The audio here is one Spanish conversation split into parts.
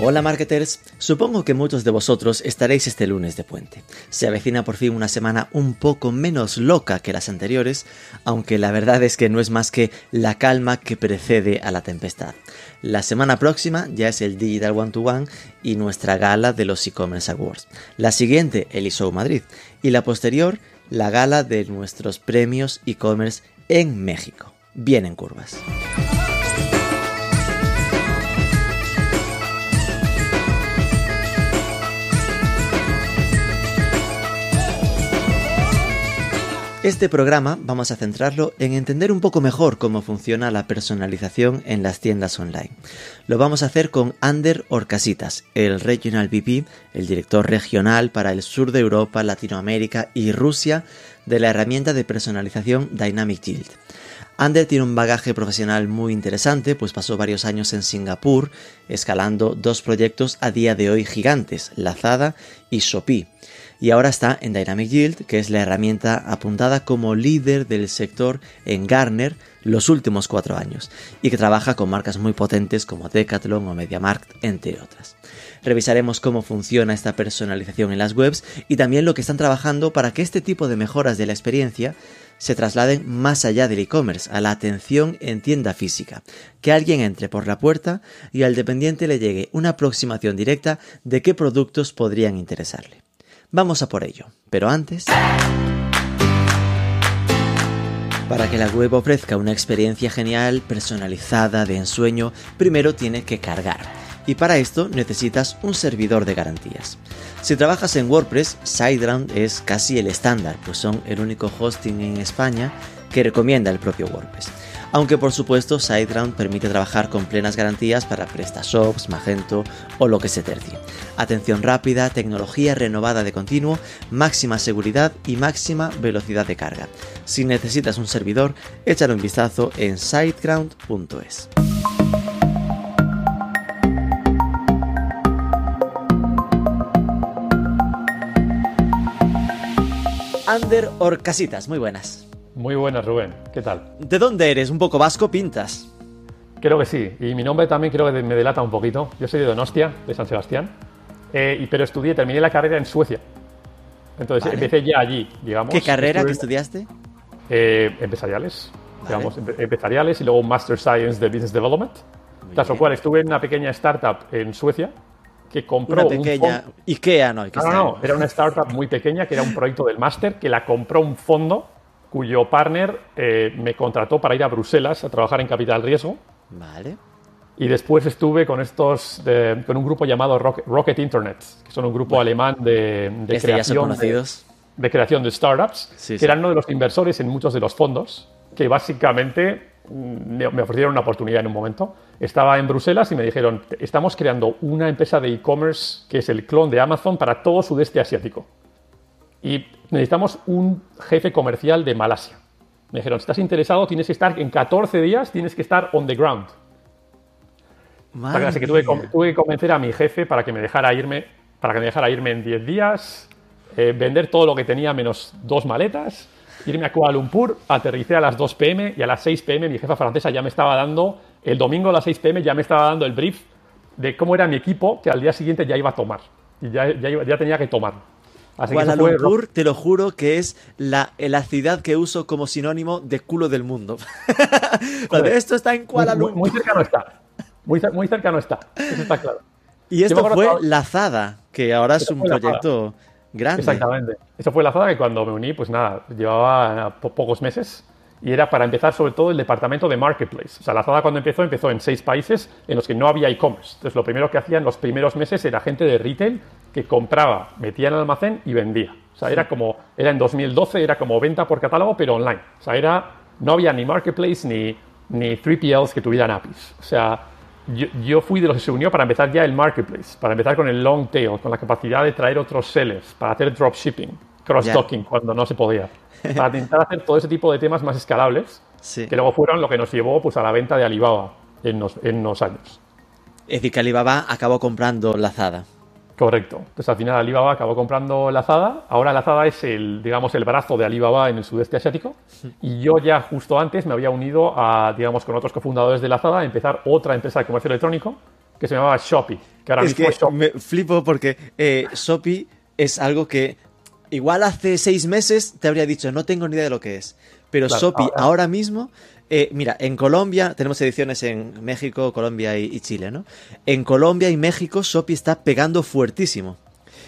Hola marketers, supongo que muchos de vosotros estaréis este lunes de puente. Se avecina por fin una semana un poco menos loca que las anteriores, aunque la verdad es que no es más que la calma que precede a la tempestad. La semana próxima ya es el Digital One to One y nuestra gala de los e-commerce awards. La siguiente, el ISO Madrid, y la posterior, la gala de nuestros premios e-commerce en México. Bien en curvas. Este programa vamos a centrarlo en entender un poco mejor cómo funciona la personalización en las tiendas online. Lo vamos a hacer con Ander Orcasitas, el Regional VP, el director regional para el sur de Europa, Latinoamérica y Rusia de la herramienta de personalización Dynamic Yield. Ander tiene un bagaje profesional muy interesante, pues pasó varios años en Singapur, escalando dos proyectos a día de hoy gigantes, Lazada y Shopee y ahora está en Dynamic Yield, que es la herramienta apuntada como líder del sector en Garner los últimos cuatro años y que trabaja con marcas muy potentes como Decathlon o MediaMarkt, entre otras. Revisaremos cómo funciona esta personalización en las webs y también lo que están trabajando para que este tipo de mejoras de la experiencia se trasladen más allá del e-commerce, a la atención en tienda física, que alguien entre por la puerta y al dependiente le llegue una aproximación directa de qué productos podrían interesarle. Vamos a por ello, pero antes... Para que la web ofrezca una experiencia genial, personalizada, de ensueño, primero tiene que cargar. Y para esto necesitas un servidor de garantías. Si trabajas en WordPress, SiteGround es casi el estándar, pues son el único hosting en España que recomienda el propio WordPress aunque por supuesto SiteGround permite trabajar con plenas garantías para PrestaShops, Magento o lo que se. Atención rápida, tecnología renovada de continuo, máxima seguridad y máxima velocidad de carga. Si necesitas un servidor, échale un vistazo en siteground.es. Ander Orcasitas, muy buenas. Muy buenas, Rubén. ¿Qué tal? ¿De dónde eres? ¿Un poco vasco pintas? Creo que sí. Y mi nombre también creo que me delata un poquito. Yo soy de Donostia, de San Sebastián. Eh, pero estudié, terminé la carrera en Suecia. Entonces empecé ya allí, digamos. ¿Qué carrera que estudiaste? Eh, empresariales. Digamos, empresariales y luego un Master Science de Business Development. tras lo cual estuve en una pequeña startup en Suecia que compró una pequeña IKEA, no, no, no, era una startup muy pequeña que era un proyecto del máster que la compró un fondo cuyo partner eh, me contrató para ir a Bruselas a trabajar en Capital Riesgo. Vale. Y después estuve con estos, con un grupo llamado Rocket, Internet, que son un grupo alemán de, creación, de, creación de startups, que eran uno de los inversores en muchos de los fondos, que básicamente mm, me ofrecieron una oportunidad en un momento. Estaba en Bruselas y me dijeron, estamos creando una empresa de e-commerce que es el clon de Amazon para todo sudeste asiático. Y necesitamos un jefe comercial de Malasia. Me dijeron, si estás interesado, tienes que estar en 14 días, tienes que estar on the ground. Así que tuve, que convencer a mi jefe para que me dejara irme, para que me dejara irme en 10 días, eh, vender todo lo que tenía menos dos maletas, irme a Kuala Lumpur, aterricé a las 2 pm y a las 6 pm mi jefa francesa ya me estaba dando, el domingo a las 6 pm ya me estaba dando el brief de cómo era mi equipo que al día siguiente ya iba a tomar. Y ya, ya tenía que tomar. Kuala Lumpur, te lo juro que es la, la, ciudad que uso como sinónimo de culo del mundo. esto está en Kuala Lumpur. Muy, cercano está. Muy, muy, cercano está. Eso está claro. Y esto fue Lazada, que ahora es un proyecto grande. Exactamente. Eso fue Lazada que cuando me uní, pues nada, llevaba pocos meses y era para empezar sobre todo el departamento de marketplace. O sea, Lazada cuando empezó, empezó en seis países en los que no había e-commerce. Entonces, lo primero que hacían los primeros meses era gente de retail que compraba, metía en el almacén y vendía. O sea, era como, era en 2012, era como venta por catálogo, pero online. O sea, era, no había ni marketplace ni, ni 3PLs que tuvieran APIs. O sea, yo, yo, fui de los que se unió para empezar ya el marketplace, para empezar con el long tail, con la capacidad de traer otros sellers, para hacer dropshipping, cross-docking cuando no se podía para intentar hacer todo ese tipo de temas más escalables, que luego fueron lo que nos llevó pues, a la venta de Alibaba en unos, en unos años. Es decir, que Alibaba acabó comprando Lazada. Correcto. Entonces al final Alibaba acabó comprando Lazada. Ahora Lazada es el, digamos, el brazo de Alibaba en el sudeste asiático. Y yo ya justo antes me había unido a, digamos, con otros cofundadores de Lazada a empezar otra empresa de comercio electrónico que se llamaba Shopee. Que ahora es mismo que es Shopee. me flipo porque eh, Shopee es algo que igual hace seis meses te habría dicho no tengo ni idea de lo que es. Pero Claro, Shopee ahora- ahora mismo, eh, mira, en Colombia tenemos ediciones en México, Colombia y, y Chile, ¿no? En Colombia y México Shopee está pegando fuertísimo.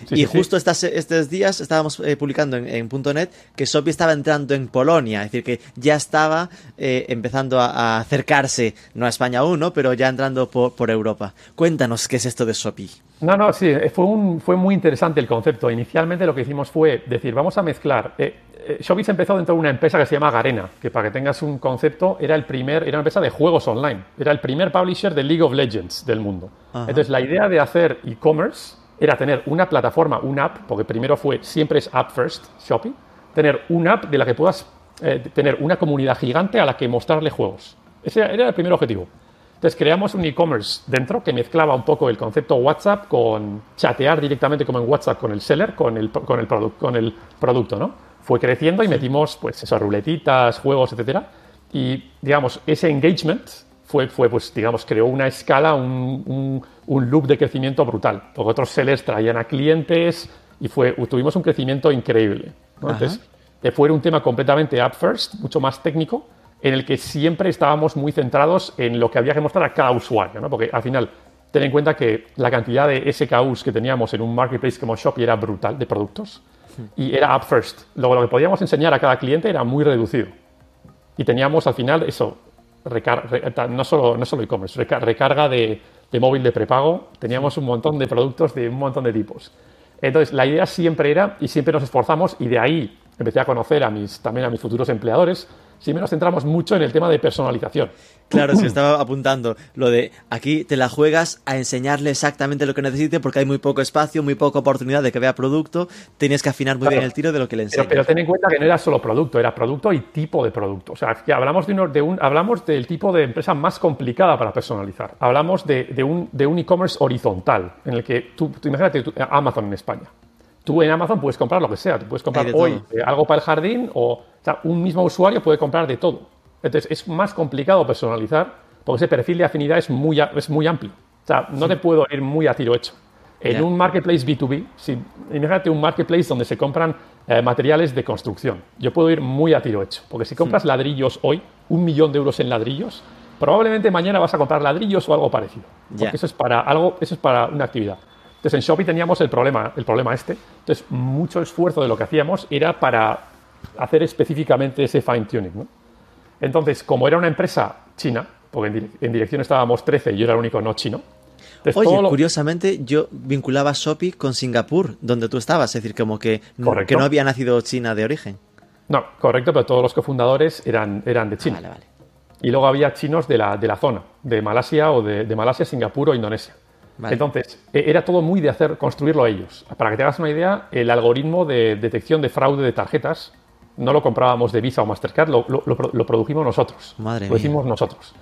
Sí, y sí, sí. justo estas- estos días estábamos eh, publicando en, en .net que Shopee estaba entrando en Polonia, es decir, que ya estaba eh, empezando a, a acercarse, no a España aún, ¿no? pero ya entrando por, por Europa. Cuéntanos qué es esto de Shopee. No, no, sí, eh, fue, un, fue muy interesante el concepto. Inicialmente lo que hicimos fue decir, vamos a mezclar. Eh, eh, Shopee se empezó dentro de una empresa que se llama Garena, que para que tengas un concepto, era el primer, era una empresa de juegos online. Era el primer publisher de League of Legends del mundo. Ajá. Entonces, la idea de hacer e-commerce era tener una plataforma, una app, porque primero fue, siempre es app first, Shopee, tener una app de la que puedas eh, tener una comunidad gigante a la que mostrarle juegos. Ese era el primer objetivo. Entonces creamos un e-commerce dentro que mezclaba un poco el concepto WhatsApp con chatear directamente como en WhatsApp con el seller, con el, con el, produ- con el producto, ¿no? Fue creciendo y metimos, pues, esas ruletitas, juegos, etcétera. Y, digamos, ese engagement fue, fue pues, digamos, creó una escala, un, un, un loop de crecimiento brutal. Porque otros sellers traían a clientes y fue, tuvimos un crecimiento increíble. ¿no? Entonces, fue un tema completamente app first, mucho más técnico, en el que siempre estábamos muy centrados en lo que había que mostrar a cada usuario, ¿no? Porque al final, ten en cuenta que la cantidad de SKUs que teníamos en un marketplace como Shopee era brutal de productos y era app first. Luego lo que podíamos enseñar a cada cliente era muy reducido. Y teníamos al final eso, recar- re- ta- no solo no solo e-commerce, reca- recarga de, de móvil de prepago, teníamos un montón de productos de un montón de tipos. Entonces, la idea siempre era, y siempre nos esforzamos, y de ahí empecé a conocer a mis, también a mis futuros empleadores, siempre nos centramos mucho en el tema de personalización. Claro, si estaba apuntando lo de aquí te la juegas a enseñarle exactamente lo que necesite porque hay muy poco espacio, muy poca oportunidad de que vea producto, tienes que afinar muy Claro. bien el tiro de lo que le enseñas. pero ten en cuenta que no era solo producto, era producto y tipo de producto. O sea, que hablamos, de uno- de un, hablamos del tipo de empresa más complicada para personalizar. Hablamos de, de un de un e-commerce horizontal, en el que tú, tú imagínate tú- Amazon en España. Tú en Amazon puedes comprar lo que sea. Tú puedes comprar hoy eh, algo para el jardín o, o sea, un mismo usuario puede comprar de todo. Entonces es más complicado personalizar porque ese perfil de afinidad es muy, es muy amplio. O sea, no te puedo ir muy a tiro hecho. En Ya. un marketplace B2B, si, imagínate un marketplace donde se compran eh, materiales de construcción. Yo puedo ir muy a tiro hecho, porque si compras ladrillos hoy, un millón de euros en ladrillos, probablemente mañana vas a comprar ladrillos o algo parecido. Porque Ya. eso es para algo, eso es para una actividad. Entonces en Shopee teníamos el problema, el problema este. Entonces mucho esfuerzo de lo que hacíamos era para hacer específicamente ese fine tuning, ¿no? Entonces, como era una empresa china, porque en, direc- en dirección estábamos 13 y yo era el único no chino. entonces Oye, lo- curiosamente yo vinculaba Shopee con Singapur, donde tú estabas, es decir, como que, Correcto. que no había nacido China de origen. No, correcto, pero todos los cofundadores eran, eran de China. Vale, vale. Y luego había chinos de la, de la zona, de Malasia o de, de Malasia, Singapur o Indonesia. Vale. Entonces, e- era todo muy de hacer, construirlo ellos. Para que te hagas una idea, el algoritmo de detección de fraude de tarjetas no lo comprábamos de Visa o Mastercard, lo, lo- lo pro- lo produjimos nosotros. Madre lo mía. hicimos nosotros.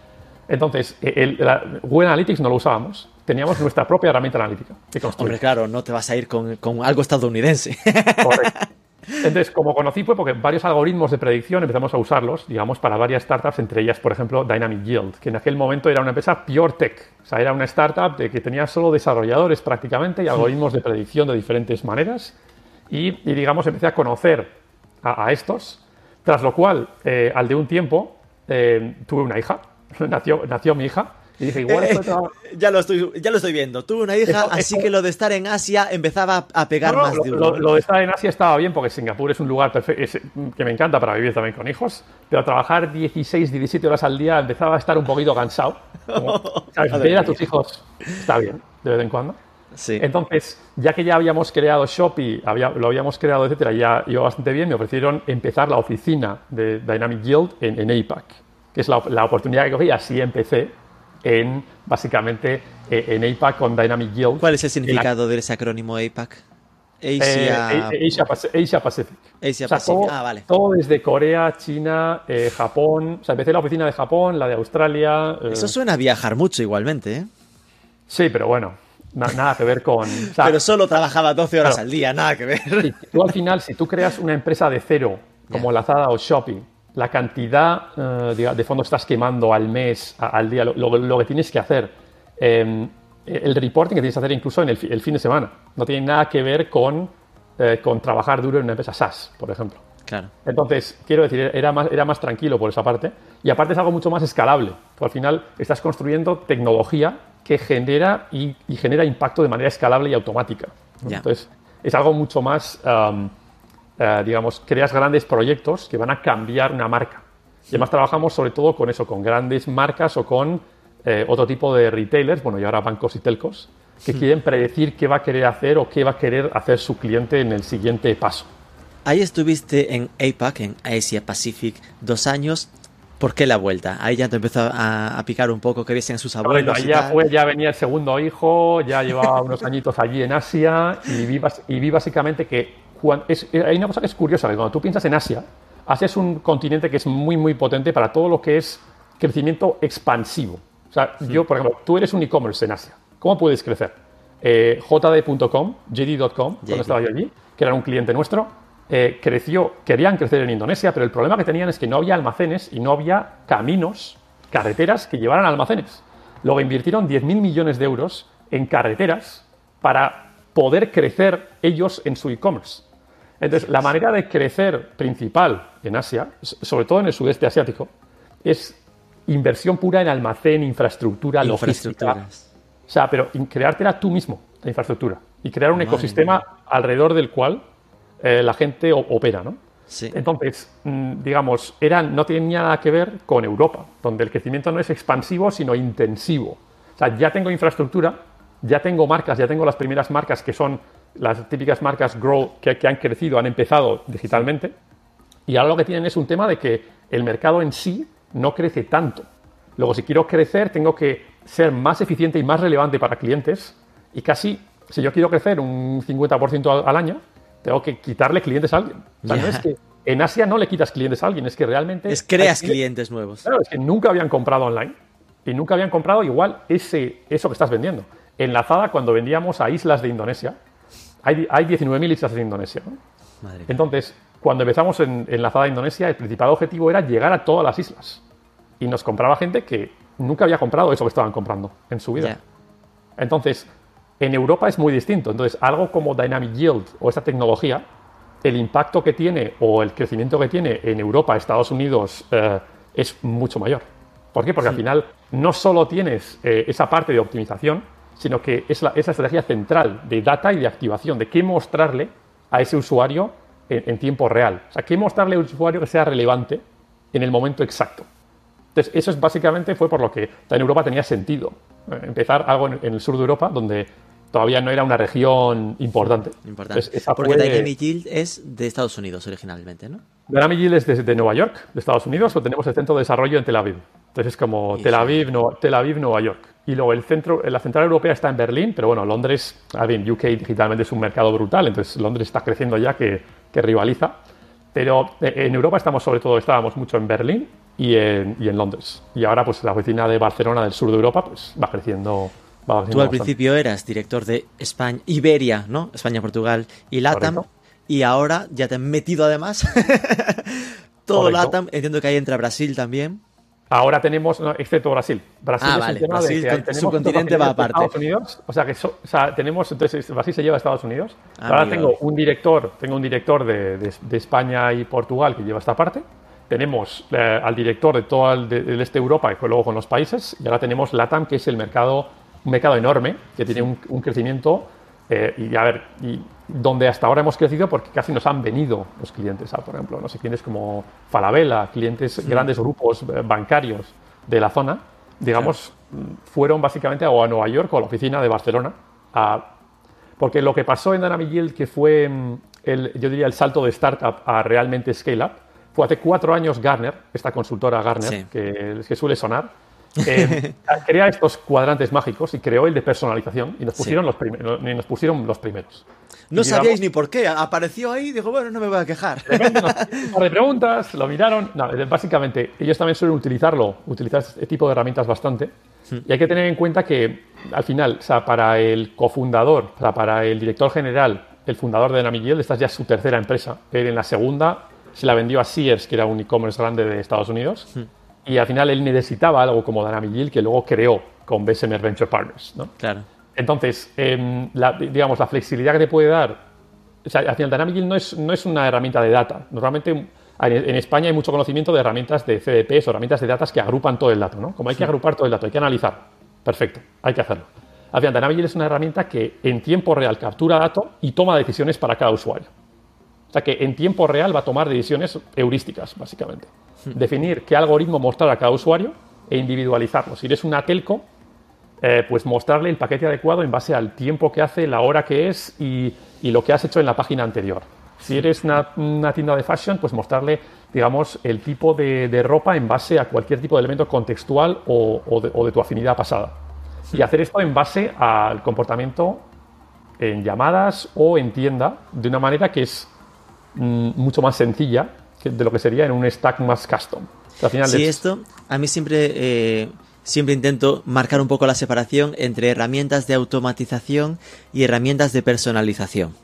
Entonces, e- el, la- Google Analytics no lo usábamos. Teníamos nuestra propia herramienta analítica que. Hombre, claro, no te vas a ir con, con algo estadounidense. Correcto. Entonces, como conocí fue porque varios algoritmos de predicción empezamos a usarlos, digamos, para varias startups, entre ellas, por ejemplo, Dynamic Yield, que en aquel momento era una empresa pure tech. O sea, era una startup de que tenía solo desarrolladores prácticamente y algoritmos de predicción de diferentes maneras. Y, y, digamos, empecé a conocer a, a estos, tras lo cual, eh, al de un tiempo, eh, tuve una hija, nació, nació mi hija, y dije, igual esto estaba- ya, lo estoy, ya lo estoy viendo. Tuve una hija, Eso- así eso- que lo de estar en Asia empezaba a pegar No, no, más lo, de uno. lo- lo de estar en Asia estaba bien porque Singapur es un lugar es- que me encanta para vivir también con hijos, pero trabajar 16, 17 horas al día empezaba a estar un poquito cansado. Como, ¿sabes? Ver a tus hijos está bien, de vez en cuando. Sí. Entonces, ya que ya habíamos creado Shopee, había- lo habíamos creado, etcétera, ya iba bastante bien, me ofrecieron empezar la oficina de Dynamic Yield en, en APAC, que es la, la oportunidad que cogí, así empecé en, básicamente, eh, en APAC con Dynamic Yield. ¿Cuál es el en la- significado de ese acrónimo APAC? eh, Asia. eh, Asia, Paci- Asia Pacific. Asia O sea, Pacific. Todo, Ah, vale. todo desde Corea, China, eh, Japón. O sea, empecé la oficina de Japón, la de Australia. eh, Eso suena a viajar mucho igualmente, ¿eh? Sí, pero bueno, nada que ver con... pero solo trabajaba 12 horas al día, nada que ver. tú al final, si tú creas una empresa de cero, como Lazada o Shopping, la cantidad eh, de fondos que estás quemando al mes, al día, lo, que tienes que hacer, em, el reporting que tienes que hacer incluso en el, fin de semana, no tiene nada que ver con, eh, con trabajar duro en una empresa SaaS, por ejemplo. Claro. Entonces, quiero decir, era más, era más tranquilo por esa parte. Y aparte es algo mucho más escalable. Porque al final estás construyendo tecnología que genera y, genera impacto de manera escalable y automática. Entonces, es algo mucho más, eh, digamos, creas grandes proyectos que van a cambiar una marca. Y además trabajamos sobre todo con eso, con grandes marcas o con eh, otro tipo de retailers, bueno, y ahora bancos y telcos, que quieren predecir qué va a querer hacer o qué va a querer hacer su cliente en el siguiente paso. Ahí estuviste en APAC, en Asia Pacific, dos años. ¿Por qué la vuelta? Ahí ya te empezó a, picar un poco que en sus abuelos. Bueno, ya, fue, ya venía el segundo hijo, ya llevaba unos añitos allí en Asia y vi, y vi básicamente que hay una cosa que es curiosa, que cuando tú piensas en Asia, Asia es un continente que es muy, muy potente para todo lo que es crecimiento expansivo. O sea, yo, por ejemplo, tú eres un e-commerce en Asia. ¿Cómo puedes crecer? Eh, JD.com, JD.com, cuando estaba yo allí, que era un cliente nuestro, eh, creció, querían crecer en Indonesia, pero el problema que tenían es que no había almacenes y no había caminos, carreteras que llevaran almacenes. Luego invirtieron 10.000 millones de euros en carreteras para poder crecer ellos en su e-commerce. Entonces, la manera de crecer principal en Asia, sobre todo en el sudeste asiático, es inversión pura en almacén, infraestructura, logística. O sea, pero creártela tú mismo, la infraestructura, y crear un ecosistema alrededor del cual eh, la gente opera, ¿no? Entonces, mm, digamos, eran, no tenía nada que ver con Europa, donde el crecimiento no es expansivo, sino intensivo. O sea, ya tengo infraestructura, ya tengo marcas, ya tengo las primeras marcas que son las típicas marcas Grow que, han crecido, han empezado digitalmente, y ahora lo que tienen es un tema de que el mercado en sí no crece tanto. Luego, si quiero crecer, tengo que ser más eficiente y más relevante para clientes, y casi, si yo quiero crecer un 50% al año, tengo que quitarle clientes a alguien. no es que en Asia no le quitas clientes a alguien, es que realmente... Es creas clientes nuevos. Claro, es que nunca habían comprado online y nunca habían comprado igual ese, eso que estás vendiendo. Enlazada, cuando vendíamos a islas de Indonesia, hay, hay 19.000 islas de Indonesia. Entonces, cuando empezamos en Enlazada a Indonesia, el principal objetivo era llegar a todas las islas. Y nos compraba gente que nunca había comprado eso que estaban comprando en su vida. Entonces, en Europa es muy distinto. Entonces, algo como Dynamic Yield o esta tecnología, el impacto que tiene o el crecimiento que tiene en Europa, Estados Unidos, eh, es mucho mayor. ¿Por qué? Porque al final no solo tienes eh, esa parte de optimización, sino que es la, esa estrategia central de data y de activación, de qué mostrarle a ese usuario en, tiempo real. O sea, qué mostrarle a un usuario que sea relevante en el momento exacto. Entonces, eso es básicamente fue por lo que en Europa tenía sentido. Eh, empezar algo en, el sur de Europa donde todavía no era una región importante. Importante. Porque Dynamic Yield es de Estados Unidos originalmente, ¿no? Dynamic Yield es de, Nueva York, de Estados Unidos, o tenemos el centro de desarrollo en Tel Aviv. Entonces es como Tel Aviv, Tel Aviv, Nueva York. Y luego el centro, la central europea está en Berlín, pero bueno, Londres, a ver, UK digitalmente es un mercado brutal, entonces Londres está creciendo ya que, que rivaliza. Pero eh, en Europa estamos sobre todo, estábamos mucho en Berlín y en, y en Londres. Y ahora pues la oficina de Barcelona del sur de Europa pues va creciendo Tú al principio eras director de España, Iberia, ¿no? España, Portugal y LATAM. Y ahora ya te has metido además todo LATAM. Entiendo que ahí entra Brasil también. Ahora tenemos, excepto Brasil. Brasil ah, es Brasil, su continente va aparte. Estados Unidos, o sea que tenemos, entonces Brasil se lleva a Estados Unidos. Ah, ahora tengo un director, tengo un director de, España y Portugal que lleva esta parte. Tenemos eh, al director de todo el, este de Europa y luego con los países. Y ahora tenemos LATAM, que es el mercado un mercado enorme que tiene un, crecimiento eh, y a ver, y donde hasta ahora hemos crecido porque casi nos han venido los clientes, por ejemplo, no sé, clientes como Falabella, clientes, grandes grupos eh, bancarios de la zona, digamos, fueron básicamente a, a Nueva York o a la oficina de Barcelona, porque lo que pasó en Dynamic Yield, que fue, mm, el, yo diría, el salto de startup a realmente scale up, fue hace cuatro años Garner, esta consultora Garner, que, que suele sonar, eh, crea estos cuadrantes mágicos y creó el de personalización y nos pusieron, los, y nos pusieron los primeros. No sabíais ni por qué, apareció ahí y dijo, bueno, no me voy a quejar. un par de preguntas, lo miraron. No, básicamente, ellos también suelen utilizarlo, utilizar este tipo de herramientas bastante. Hmm. Y hay que tener en cuenta que al final, o sea, para el cofundador, o sea, para el director general, el fundador de Dynamic Yield, esta es ya su tercera empresa. Él en la segunda se la vendió a Sears, que era un e-commerce grande de Estados Unidos, y al final él necesitaba algo como Dynamic Yield que luego creó con Bessemer Venture Partners. ¿no? Claro. Entonces, em, la, digamos, la flexibilidad que te puede dar, o sea, al final Dynamic Yield no es, no es una herramienta de data. Normalmente en, España hay mucho conocimiento de herramientas de CDPs o herramientas de datos que agrupan todo el dato, ¿no? Como hay que agrupar todo el dato, hay que analizar. Perfecto, hay que hacerlo. Al final, Dynamic Yield es una herramienta que en tiempo real captura datos y toma decisiones para cada usuario. O sea que en tiempo real va a tomar decisiones heurísticas, básicamente. Definir qué algoritmo mostrar a cada usuario e individualizarlo. Si eres una telco, eh, pues mostrarle el paquete adecuado en base al tiempo que hace, la hora que es y, y lo que has hecho en la página anterior. Si eres una, una, tienda de fashion, pues mostrarle, digamos, el tipo de, de, ropa en base a cualquier tipo de elemento contextual o, o, de, o de tu afinidad pasada. Y hacer esto en base al comportamiento en llamadas o en tienda de una manera que es mucho más sencilla que de lo que sería en un stack más custom. Al final sí, es... esto a mí siempre, eh, siempre intento marcar un poco la separación entre herramientas de automatización y herramientas de personalización.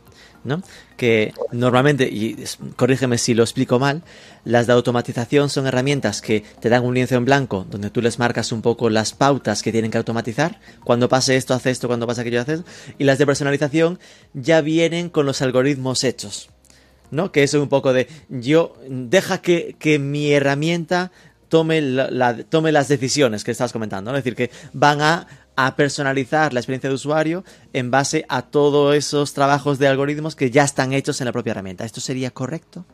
¿no? Que normalmente, y corrígeme si lo explico mal, las de automatización son herramientas que te dan un lienzo en blanco donde tú les marcas un poco las pautas que tienen que automatizar. Cuando pase esto, hace esto, cuando pase aquello, hace esto. Y las de personalización ya vienen con los algoritmos hechos. ¿No? Que eso es un poco de yo, deja que, que mi herramienta tome, la, la, tome las decisiones que estás comentando, ¿no? Es decir, que van a, a, personalizar la experiencia de usuario en base a todos esos trabajos de algoritmos que ya están hechos en la propia herramienta. ¿Esto sería correcto?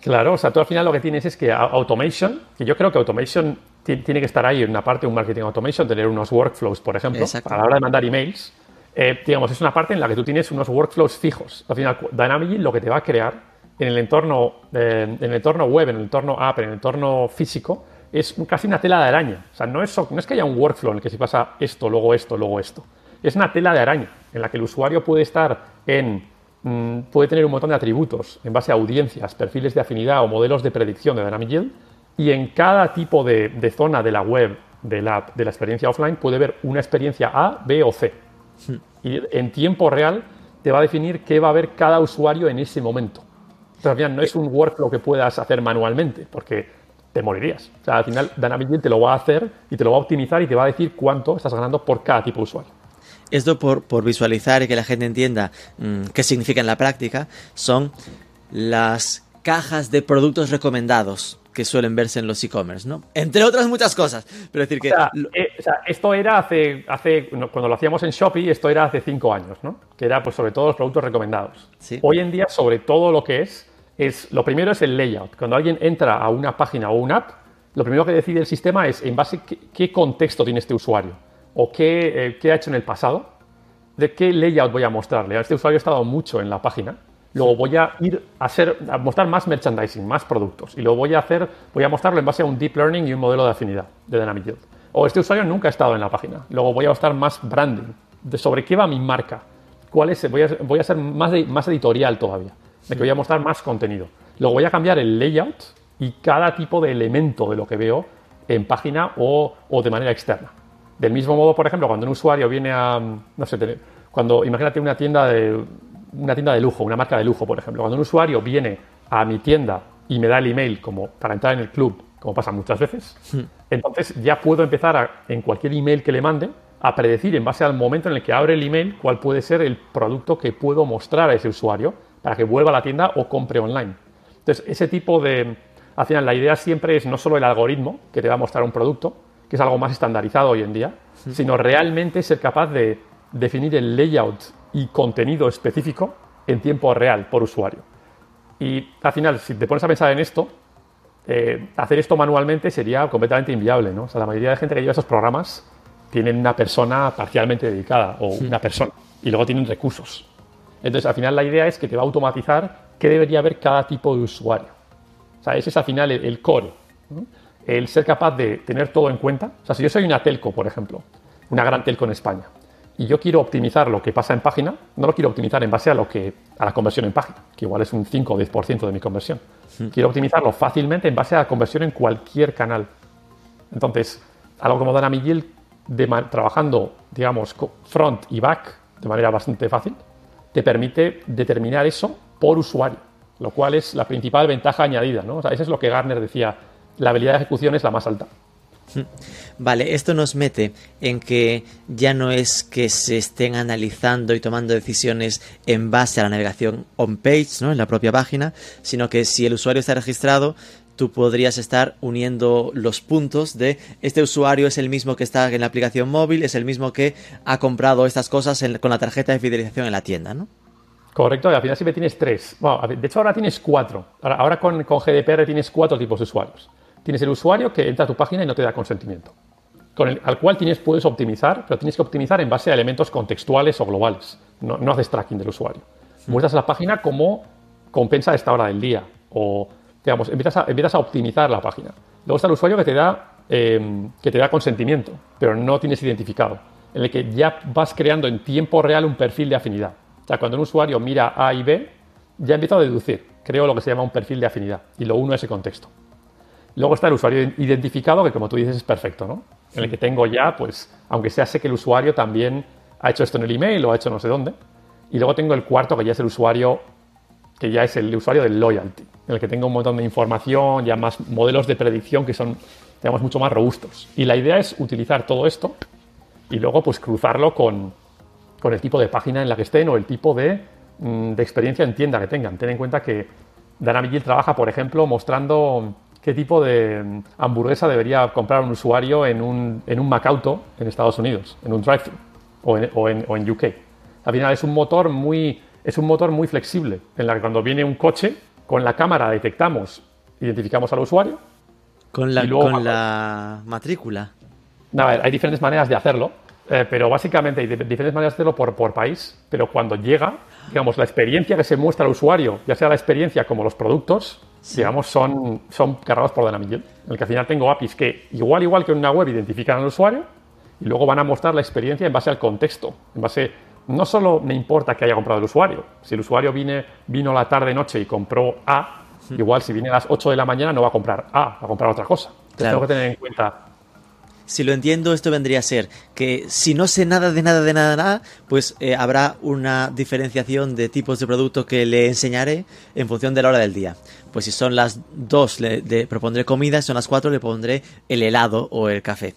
Claro, o sea, tú al final lo que tienes es que automation, que yo creo que automation tiene que estar ahí en una parte de un marketing automation, tener unos workflows, por ejemplo, a la hora de mandar emails. Eh, digamos, es una parte en la que tú tienes unos workflows fijos. Al final, Dynamic lo que te va a crear en el entorno, eh, en el entorno web, en el entorno app, en el entorno físico, es casi una tela de araña. O sea, no es, no es que haya un workflow en el que se pasa esto, luego esto, luego esto. Es una tela de araña en la que el usuario puede estar en. Mmm, puede tener un montón de atributos en base a audiencias, perfiles de afinidad o modelos de predicción de Dynamic Yield. Y en cada tipo de, de zona de la web, de la, de la experiencia offline, puede ver una experiencia A, B o C. Sí. Y en tiempo real te va a definir qué va a ver cada usuario en ese momento. Todavía no es un workflow que puedas hacer manualmente, porque te morirías. O sea, al final Dynamic te lo va a hacer y te lo va a optimizar y te va a decir cuánto estás ganando por cada tipo de usuario. Esto por, por visualizar y que la gente entienda mmm, qué significa en la práctica, son las cajas de productos recomendados que suelen verse en los e-commerce, ¿no? Entre otras muchas cosas. Pero decir que... O sea, eh, o sea, esto era hace, hace, cuando lo hacíamos en Shopee, esto era hace cinco años, ¿no? Que era pues sobre todo los productos recomendados. Sí. Hoy en día, sobre todo lo que es, es, lo primero es el layout. Cuando alguien entra a una página o una app, lo primero que decide el sistema es en base a qué, contexto tiene este usuario o qué, eh, qué, ha hecho en el pasado, de qué layout voy a mostrarle. Este usuario ha estado mucho en la página, luego voy a ir a, hacer, a mostrar más merchandising, más productos, y luego voy a, hacer, voy a mostrarlo en base a un deep learning y un modelo de afinidad de Dynamic. O este usuario nunca ha estado en la página, luego voy a mostrar más branding, de sobre qué va mi marca, cuál es, voy a, voy a ser más, de, más editorial todavía de que voy a mostrar más contenido. Luego voy a cambiar el layout y cada tipo de elemento de lo que veo en página o, o, de manera externa. Del mismo modo, por ejemplo, cuando un usuario viene a, no sé, cuando imagínate una tienda de una tienda de lujo, una marca de lujo, por ejemplo, cuando un usuario viene a mi tienda y me da el email como para entrar en el club, como pasa muchas veces, sí. entonces ya puedo empezar a, en cualquier email que le mande a predecir en base al momento en el que abre el email cuál puede ser el producto que puedo mostrar a ese usuario para que vuelva a la tienda o compre online. Entonces, ese tipo de... Al final, la idea siempre es no solo el algoritmo que te va a mostrar un producto, que es algo más estandarizado hoy en día, sí. sino realmente ser capaz de definir el layout y contenido específico en tiempo real por usuario. Y al final, si te pones a pensar en esto, eh, hacer esto manualmente sería completamente inviable. ¿no? O sea, la mayoría de gente que lleva esos programas tienen una persona parcialmente dedicada o sí. una persona y luego tienen recursos. Entonces, al final la idea es que te va a automatizar qué debería ver cada tipo de usuario. O sea, ese es al final el, el core. ¿no? El ser capaz de tener todo en cuenta. O sea, si yo soy una telco, por ejemplo, una gran telco en España, y yo quiero optimizar lo que pasa en página, no lo quiero optimizar en base a, lo que, a la conversión en página, que igual es un 5 o 10% de mi conversión. Sí. Quiero optimizarlo fácilmente en base a la conversión en cualquier canal. Entonces, algo como Dynamic Yield trabajando, digamos, front y back de manera bastante fácil, te permite determinar eso por usuario, lo cual es la principal ventaja añadida. ¿no? eso es lo que Garner decía, la habilidad de ejecución es la más alta. Vale, esto nos mete en que ya no es que se estén analizando y tomando decisiones en base a la navegación on-page, ¿no? en la propia página, sino que si el usuario está registrado, tú podrías estar uniendo los puntos de este usuario es el mismo que está en la aplicación móvil, es el mismo que ha comprado estas cosas con la tarjeta de fidelización en la tienda, ¿no? Correcto, y al final siempre tienes tres. de hecho, ahora tienes cuatro. Ahora, con, con GDPR tienes cuatro tipos de usuarios. Tienes el usuario que entra a tu página y no te da consentimiento, con el, al cual tienes, puedes optimizar, pero tienes que optimizar en base a elementos contextuales o globales. No, no haces tracking del usuario. Muestras la página como compensa esta hora del día o, digamos, empiezas a, empiezas a optimizar la página. Luego está el usuario que te da, em, que te da consentimiento, pero no tienes identificado, en el que ya vas creando en tiempo real un perfil de afinidad. O sea, cuando un usuario mira A y B, ya empieza a deducir, creo lo que se llama un perfil de afinidad y lo uno a ese contexto. Luego está el usuario identificado, que como tú dices es perfecto, ¿no? En el que tengo ya, pues, aunque sea sé que el usuario también ha hecho esto en el email o ha hecho no sé dónde. Y luego tengo el cuarto, que ya es el usuario, que ya es el usuario del loyalty, en el que tengo un montón de información, ya más modelos de predicción que son, digamos, mucho más robustos. Y la idea es utilizar todo esto y luego, pues, cruzarlo con, con el tipo de página en la que estén o el tipo de, mm, de experiencia en tienda que tengan. Ten en cuenta que Dana Vigil trabaja, por ejemplo, mostrando qué tipo de mm, hamburguesa debería comprar un usuario en un, en un Macauto en Estados Unidos, en un drive-thru o o, en, o en, UK. Al final es un motor muy, es un motor muy flexible, en la que cuando viene un coche, con la cámara detectamos, identificamos al usuario. Con la, con la matrícula. Nada, hay diferentes maneras de hacerlo, eh, pero básicamente hay diferentes maneras de hacerlo por, por país, pero cuando llega, digamos, la experiencia que se muestra al usuario, ya sea la experiencia como los productos, digamos, son, son cargados por Dynamigel. En el que al final tengo APIs que, igual, igual que en una web, identifican al usuario y luego van a mostrar la experiencia en base al contexto. En base, no solo me importa que haya comprado el usuario. Si el usuario vine, vino la tarde-noche y compró A, igual si viene a las 8 de la mañana no va a comprar A, va a comprar otra cosa. Tengo que tener en cuenta si lo entiendo, esto vendría a ser que si no sé nada de nada de nada de nada, pues eh, habrá una diferenciación de tipos de producto que le enseñaré en función de la hora del día. Pues si son las dos le, propondré comida, si son las cuatro le pondré el helado o el café.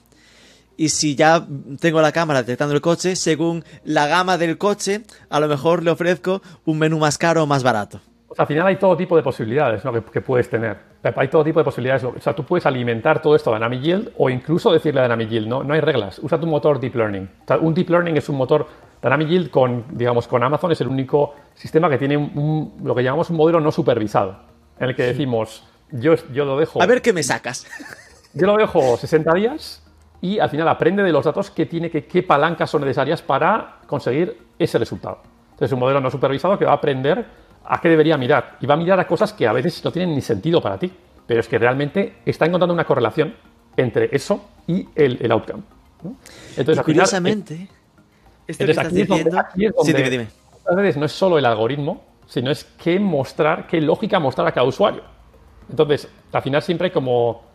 Y si ya tengo la cámara detectando el coche, según la gama del coche, a lo mejor le ofrezco un menú más caro o más barato. al final hay todo tipo de posibilidades que puedes tener. Hay todo tipo de posibilidades. O sea, tú puedes alimentar todo esto a Dynamic Yield o incluso decirle a Dynamic Yield, no, no hay reglas, usa tu motor Deep Learning. un Deep Learning es un motor, Dynamic Yield con, digamos, con Amazon es el único sistema que tiene un, lo que llamamos un modelo no supervisado, en el que decimos, yo, yo lo dejo... A ver qué me sacas. Yo lo dejo 60 días y al final aprende de los datos qué tiene que, qué palancas son necesarias para conseguir ese resultado. Entonces, es un modelo no supervisado que va a aprender a qué debería mirar. Y va a mirar a cosas que a veces no tienen ni sentido para ti. Pero es que realmente está encontrando una correlación entre eso y el, el outcome. Entonces, curiosamente, esto que estás diciendo... sí, dime, dime. A veces no es solo el algoritmo, sino es qué mostrar, qué lógica mostrar a cada usuario. Entonces, al final siempre hay como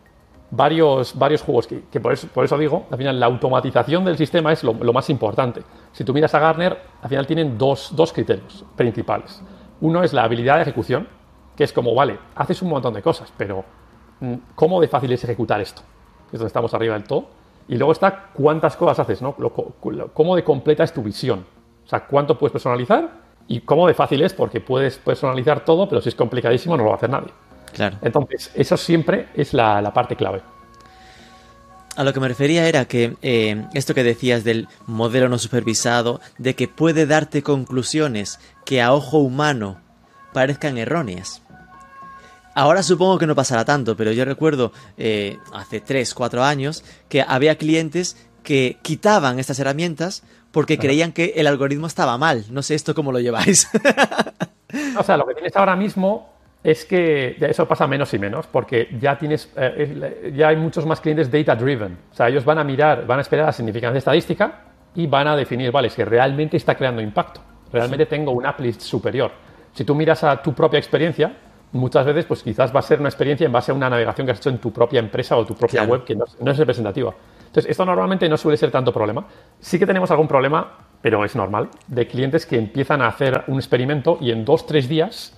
varios, varios juegos que, por, eso, por, eso, digo, al final la automatización del sistema es lo, lo, más importante. Si tú miras a Gartner, al final tienen dos, dos criterios principales. Uno es la habilidad de ejecución, que es como, vale, haces un montón de cosas, pero mm, ¿cómo de fácil es ejecutar esto? Es donde estamos arriba del todo. Y luego está cuántas cosas haces, ¿no? cómo de completa es tu visión. O sea, cuánto puedes personalizar y cómo de fácil es, porque puedes personalizar todo, pero si es complicadísimo no lo va a hacer nadie. Claro. Entonces, eso siempre es la, parte clave. A lo que me refería era que eh, esto que decías del modelo no supervisado, de que puede darte conclusiones que a ojo humano parezcan erróneas. Ahora supongo que no pasará tanto, pero yo recuerdo eh, hace 3, 4 años que había clientes que quitaban estas herramientas porque creían que el algoritmo estaba mal. No sé esto cómo lo lleváis. o sea, lo que tienes ahora mismo es que eso pasa menos y menos, porque ya tienes, eh, ya hay muchos más clientes data driven. O sea, ellos van a mirar, van a esperar la significancia estadística y van a definir, vale, es que realmente está creando impacto realmente tengo un uplift superior. Si tú miras a tu propia experiencia, muchas veces pues quizás va a ser una experiencia en base a una navegación que has hecho en tu propia empresa o tu propia web que no, es representativa. Entonces, esto normalmente no suele ser tanto problema. Sí que tenemos algún problema, pero es normal, de clientes que empiezan a hacer un experimento y en dos, tres días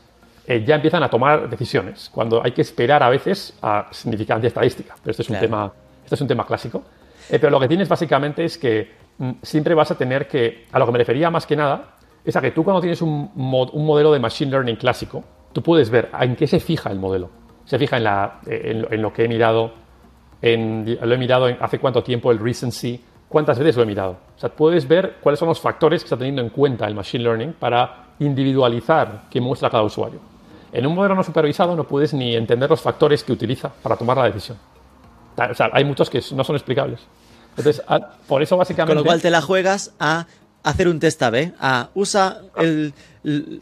eh, ya empiezan a tomar decisiones, cuando hay que esperar a veces a significancia estadística. Pero este es un, tema, este es un tema clásico. Eh, pero lo que tienes básicamente es que mm, siempre vas a tener que, a lo que me refería más que nada, es a que tú cuando tienes un, un modelo de Machine Learning clásico, tú puedes ver en qué se fija el modelo. Se fija en, la, eh, en, lo que he mirado, en, lo he mirado en hace cuánto tiempo, el recency, cuántas veces lo he mirado. O sea, puedes ver cuáles son los factores que está teniendo en cuenta el Machine Learning para individualizar qué muestra cada usuario. En un modelo no supervisado no puedes ni entender los factores que utiliza para tomar la decisión. O sea, hay muchos que no son explicables. Entonces, por eso básicamente... Con lo cual te la juegas a hacer un test A-B, a usa el,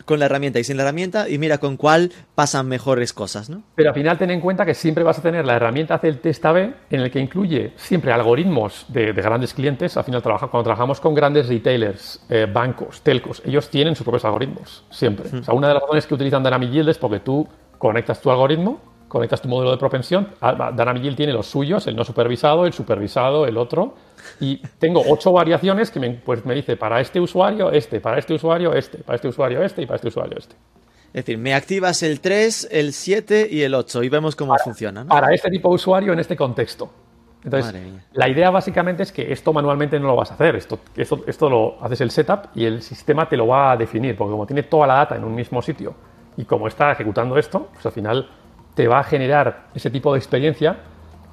con la herramienta y sin la herramienta y mira con cuál pasan mejores cosas, ¿no? Pero al final ten en cuenta que siempre vas a tener la herramienta hace el test A-B en el que incluye siempre algoritmos de, grandes clientes. Al final trabaja, cuando trabajamos con grandes retailers, eh, bancos, telcos, ellos tienen sus propios algoritmos, siempre. O sea, una de las razones que utilizan Dynamic Yield es porque tú conectas tu algoritmo conectas tu modelo de propensión. Ah, Dynamic tiene los suyos, el no supervisado, el supervisado, el otro. Y tengo ocho variaciones que me, pues me dice para este usuario este, para este usuario este, para este usuario este y para este usuario este. Es decir, me activas el 3, el 7 y el 8 y vemos cómo funciona. Para este tipo de usuario en este contexto. Entonces, la idea básicamente es que esto manualmente no lo vas a hacer. Esto, esto, esto lo haces el setup y el sistema te lo va a definir, porque como tiene toda la data en un mismo sitio y como está ejecutando esto, pues al final te va a generar ese tipo de experiencia,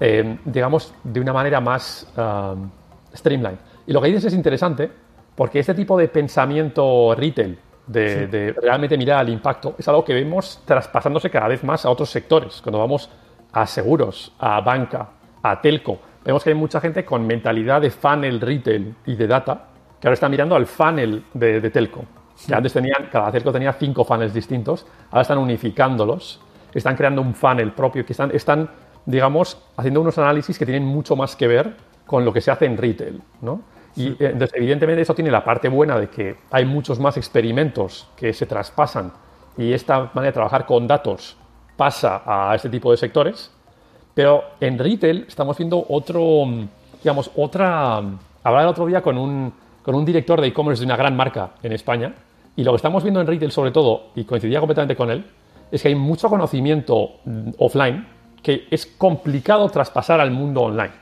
eh, digamos, de una manera más um, streamline. Y lo que dices es interesante porque este tipo de pensamiento retail, de, realmente mirar al impacto, es algo que vemos traspasándose cada vez más a otros sectores. Cuando vamos a seguros, a banca, a telco, vemos que hay mucha gente con mentalidad de funnel retail y de data que ahora está mirando al funnel de, telco. Que antes tenían, cada telco tenía cinco funnels distintos, ahora están unificándolos están creando un funnel propio, que están, están, digamos, haciendo unos análisis que tienen mucho más que ver con lo que se hace en retail, ¿no? Y eh, entonces, evidentemente, eso tiene la parte buena de que hay muchos más experimentos que se traspasan y esta manera de trabajar con datos pasa a este tipo de sectores. Pero en retail estamos viendo otro, digamos, otra. Hablaba el otro día con un, con un director de e-commerce de una gran marca en España y lo que estamos viendo en retail, sobre todo, y coincidía completamente con él, es que hay mucho conocimiento mm, offline que es complicado traspasar al mundo online.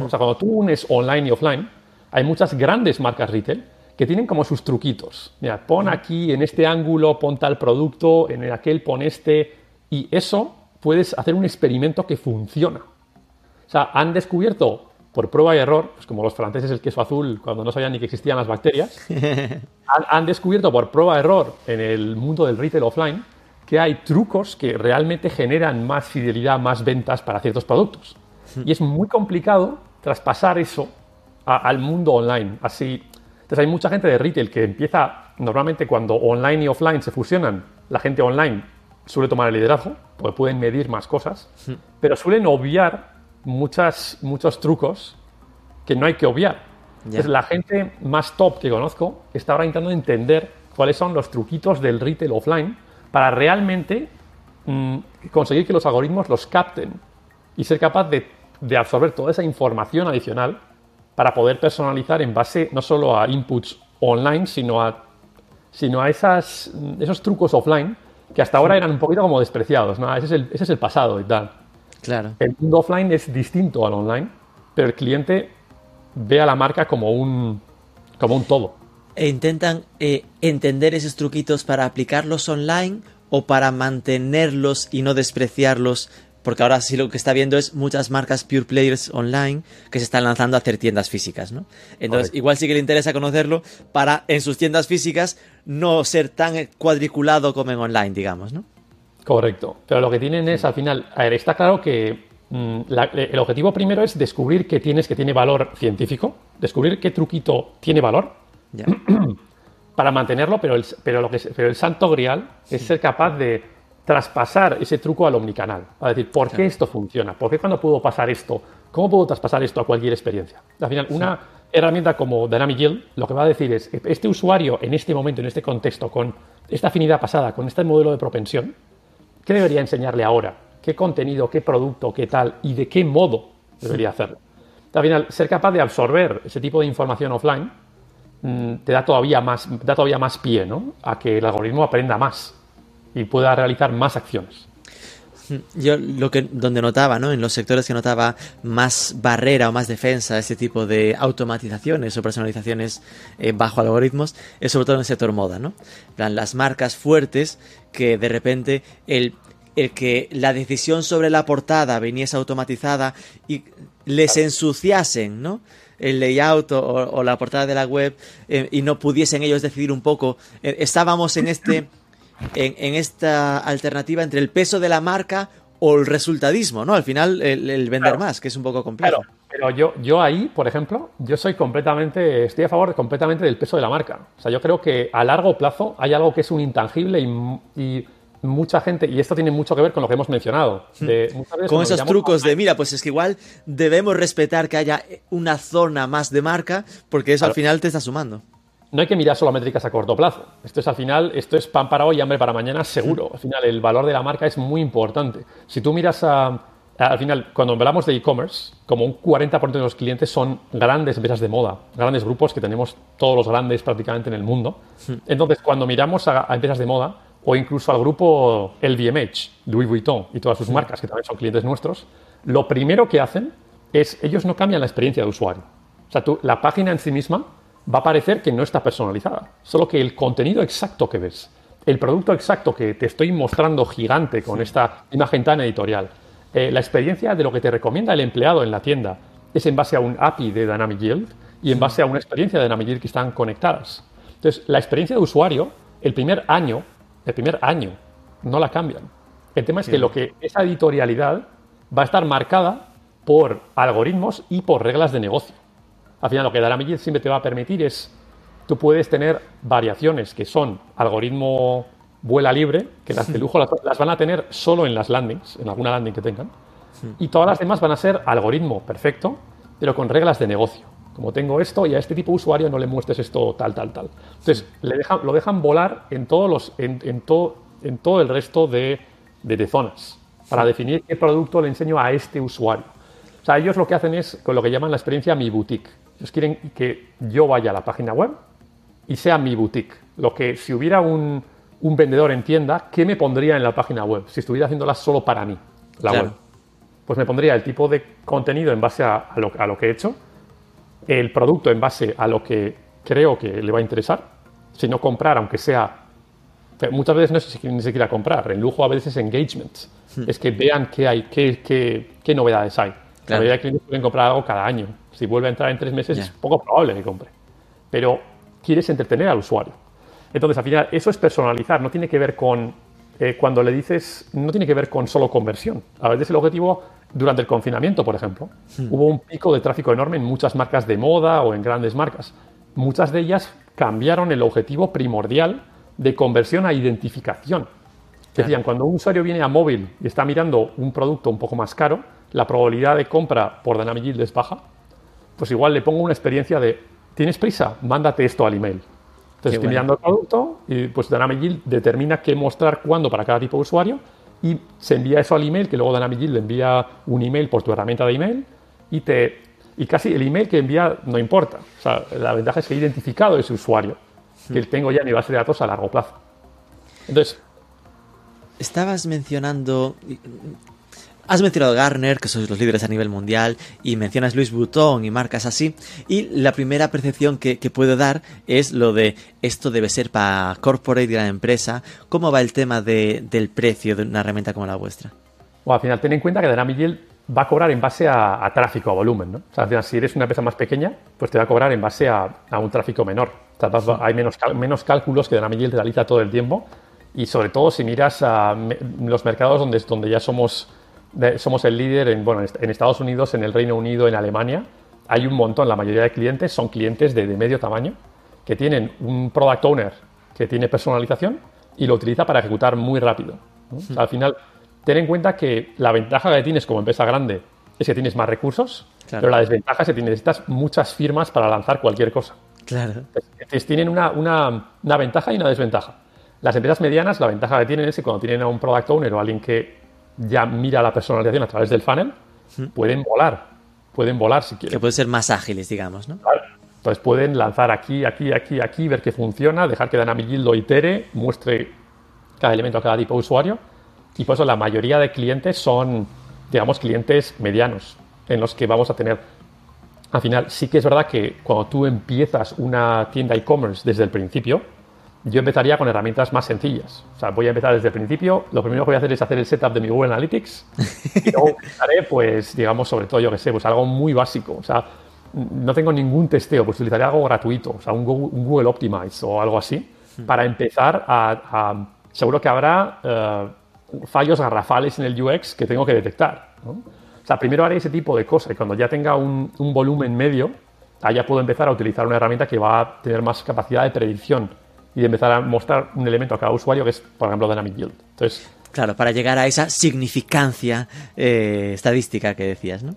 O sea, cuando tú unes online y offline, hay muchas grandes marcas retail que tienen como sus truquitos. Mira, pon aquí en este ángulo, pon tal producto, en aquel pon este, y eso puedes hacer un experimento que funciona. O sea, han descubierto por prueba y error, pues como los franceses el queso azul cuando no sabían ni que existían las bacterias, han, han descubierto por prueba y error en el mundo del retail offline que hay trucos que realmente generan más fidelidad, más ventas para ciertos productos. Y es muy complicado traspasar eso al mundo online. Así, entonces hay mucha gente de retail que empieza normalmente cuando online y offline se fusionan. La gente online suele tomar el liderazgo porque pueden medir más cosas, pero suelen obviar muchas, muchos trucos que no hay que obviar. Entonces la gente más top que conozco está ahora intentando entender cuáles son los truquitos del retail offline para realmente mm, conseguir que los algoritmos los capten y ser capaz de, absorber toda esa información adicional para poder personalizar en base no solo a inputs online, sino a, sino a esas, esos trucos offline que hasta ahora eran un poquito como despreciados. ¿no? Ese, es el, ese es el pasado y tal. Claro. El mundo offline es distinto al online, pero el cliente ve a la marca como un, como un todo e intentan eh, entender esos truquitos para aplicarlos online o para mantenerlos y no despreciarlos porque ahora sí lo que está viendo es muchas marcas pure players online que se están lanzando a hacer tiendas físicas, ¿no? Entonces, igual sí que le interesa conocerlo para en sus tiendas físicas no ser tan cuadriculado como en online, digamos, ¿no? Correcto. Pero lo que tienen es, al final, a ver, está claro que mm, el objetivo primero es descubrir qué tienes que tiene valor científico, descubrir qué truquito tiene valor para mantenerlo, pero el, pero, lo que pero el santo grial es ser capaz de traspasar ese truco al omnicanal. A decir, ¿por qué esto funciona? ¿Por qué cuando puedo pasar esto? ¿Cómo puedo traspasar esto a cualquier experiencia? Al final, una herramienta como Dynamic Yield lo que va a decir es, este usuario en este momento, en este contexto, con esta afinidad pasada, con este modelo de propensión, ¿qué debería enseñarle ahora? ¿Qué contenido, qué producto, qué tal y de qué modo debería hacerlo? Al final, ser capaz de absorber ese tipo de información offline te da todavía más, da todavía más pie ¿no? a que el algoritmo aprenda más y pueda realizar más acciones. Yo lo que donde notaba, ¿no? En los sectores que notaba más barrera o más defensa a este tipo de automatizaciones o personalizaciones eh, bajo algoritmos, es sobre todo en el sector moda, ¿no? las marcas fuertes que de repente el, el que la decisión sobre la portada viniese automatizada y les ensuciasen, ¿no? El layout o, la portada de la web eh, y no pudiesen ellos decidir un poco. Eh, estábamos en este en, esta alternativa entre el peso de la marca o el resultadismo, ¿no? Al final, el, vender más, que es un poco complejo. Claro, pero yo, yo ahí, por ejemplo, yo soy completamente, estoy a favor completamente del peso de la marca. O sea, yo creo que a largo plazo hay algo que es un intangible y, mucha gente, y esto tiene mucho que ver con lo que hemos mencionado. Hmm. con esos trucos de, mira, pues es que igual debemos respetar que haya una zona más de marca, porque eso al final te está sumando no hay que mirar solo métricas a corto plazo. Esto es al final, esto es pan para hoy y hambre para mañana, seguro. Al final, el valor de la marca es muy importante. Si tú miras a, al final, cuando hablamos de e-commerce, como un 40% de los clientes son grandes empresas de moda, grandes grupos que tenemos todos los grandes prácticamente en el mundo. Entonces, cuando miramos a, empresas de moda, o incluso al grupo LVMH, Louis Vuitton y todas sus marcas, que también son clientes nuestros, lo primero que hacen es, ellos no cambian la experiencia de usuario. O sea, tú, la página en sí misma va a parecer que no está personalizada, solo que el contenido exacto que ves, el producto exacto que te estoy mostrando gigante con esta imagen tan editorial, eh, la experiencia de lo que te recomienda el empleado en la tienda es en base a un API de Dynamic Yield y en base a una experiencia de Dynamic Yield que están conectadas. Entonces, la experiencia de usuario, el primer año, el primer año, no la cambian. El tema es que lo que esa editorialidad va a estar marcada por algoritmos y por reglas de negocio. Al final, lo que Dynamic siempre te va a permitir es, tú puedes tener variaciones que son algoritmo vuela libre, que las de lujo las, van a tener solo en las landings, en alguna landing que tengan, y todas las demás van a ser algoritmo perfecto, pero con reglas de negocio. Como tengo esto y a este tipo de usuario no le muestres esto tal, tal, tal. Entonces, le dejan, lo dejan volar en, todos los, en, todo, en todo el resto de, de zonas para definir qué producto le enseño a este usuario. O sea, ellos lo que hacen es con lo que llaman la experiencia mi boutique. Ellos quieren que yo vaya a la página web y sea mi boutique. Lo que si hubiera un, vendedor en tienda, ¿qué me pondría en la página web? Si estuviera haciéndola solo para mí, la web. Pues me pondría el tipo de contenido en base a, lo, a lo que he hecho, el producto en base a lo que creo que le va a interesar, si no comprar, aunque sea muchas veces no es ni siquiera comprar, el lujo a veces es engagement, hmm. es que vean qué hay, qué, qué, qué novedades hay. La mayoría de clientes pueden comprar algo cada año. Si vuelve a entrar en tres meses, es poco probable que compre. Pero quieres entretener al usuario. Entonces, al final, eso es personalizar, no tiene que ver con. Eh, cuando le dices, no tiene que ver con solo conversión. A veces el objetivo, durante el confinamiento, por ejemplo, hmm. hubo un pico de tráfico enorme en muchas marcas de moda o en grandes marcas. Muchas de ellas cambiaron el objetivo primordial de conversión a identificación. Decían, cuando un usuario viene a móvil y está mirando un producto un poco más caro, la probabilidad de compra por Dynamic Yield es baja, pues igual le pongo una experiencia de, ¿tienes prisa? Mándate esto al email. Entonces estoy mirando el producto y pues Dynamic Yield determina qué mostrar cuándo para cada tipo de usuario y se envía eso al email, que luego Yield le envía un email por tu herramienta de email y te y casi el email que envía no importa. O sea, la ventaja es que he identificado ese usuario, que hmm. tengo ya en mi base de datos a largo plazo. Entonces, estabas mencionando Has mencionado Garner, que sois los líderes a nivel mundial, y mencionas Louis Vuitton y marcas así, y la primera percepción que, puedo dar es lo de esto debe ser para corporate y la empresa. ¿Cómo va el tema del precio de una herramienta como la vuestra? Bueno, al final, ten en cuenta que Dynamic Yield va a cobrar en base a, tráfico, a volumen. ¿no? O sea, si eres una empresa más pequeña, pues te va a cobrar en base a, un tráfico menor. hay menos, menos cálculos que Dynamic Yield realiza todo el tiempo, y sobre todo si miras a los mercados donde, donde ya somos somos el líder en, bueno, en Estados Unidos, en el Reino Unido, en Alemania. Hay un montón, la mayoría de clientes son clientes de, medio tamaño que tienen un product owner que tiene personalización y lo utiliza para ejecutar muy rápido. al final, ten en cuenta que la ventaja que tienes como empresa grande es que tienes más recursos, pero la desventaja es que necesitas muchas firmas para lanzar cualquier cosa. Claro. Entonces, tienen una, una, una, ventaja y una desventaja. Las empresas medianas, la ventaja que tienen es que cuando tienen a un product owner o alguien que ya mira la personalización a través del funnel, pueden volar. pueden volar si quieren. Que pueden ser más ágiles, digamos, ¿no? Entonces pueden lanzar aquí, aquí, aquí, aquí, ver que funciona, dejar que Dynamic Yield lo itere, muestre cada elemento a cada tipo de usuario. Y por eso la mayoría de clientes son, digamos, clientes medianos, en los que vamos a tener. Al final, sí que es verdad que cuando tú empiezas una tienda e-commerce desde el principio, yo empezaría con herramientas más sencillas. O sea, voy a empezar desde el principio. Lo primero que voy a hacer es hacer el setup de mi Google Analytics. Y luego haré, pues, digamos, sobre todo, yo que sé, pues algo muy básico. O sea, no tengo ningún testeo, pues utilizaré algo gratuito, o sea, un Google, Optimize o algo así, para empezar a, seguro que habrá eh, fallos garrafales en el UX que tengo que detectar. O sea, primero haré ese tipo de cosas y cuando ya tenga un, volumen medio, ya puedo empezar a utilizar una herramienta que va a tener más capacidad de predicción y empezar a mostrar un elemento a cada usuario que es, por ejemplo, Dynamic Yield. Entonces, claro, para llegar a esa significancia eh, estadística que decías, ¿no?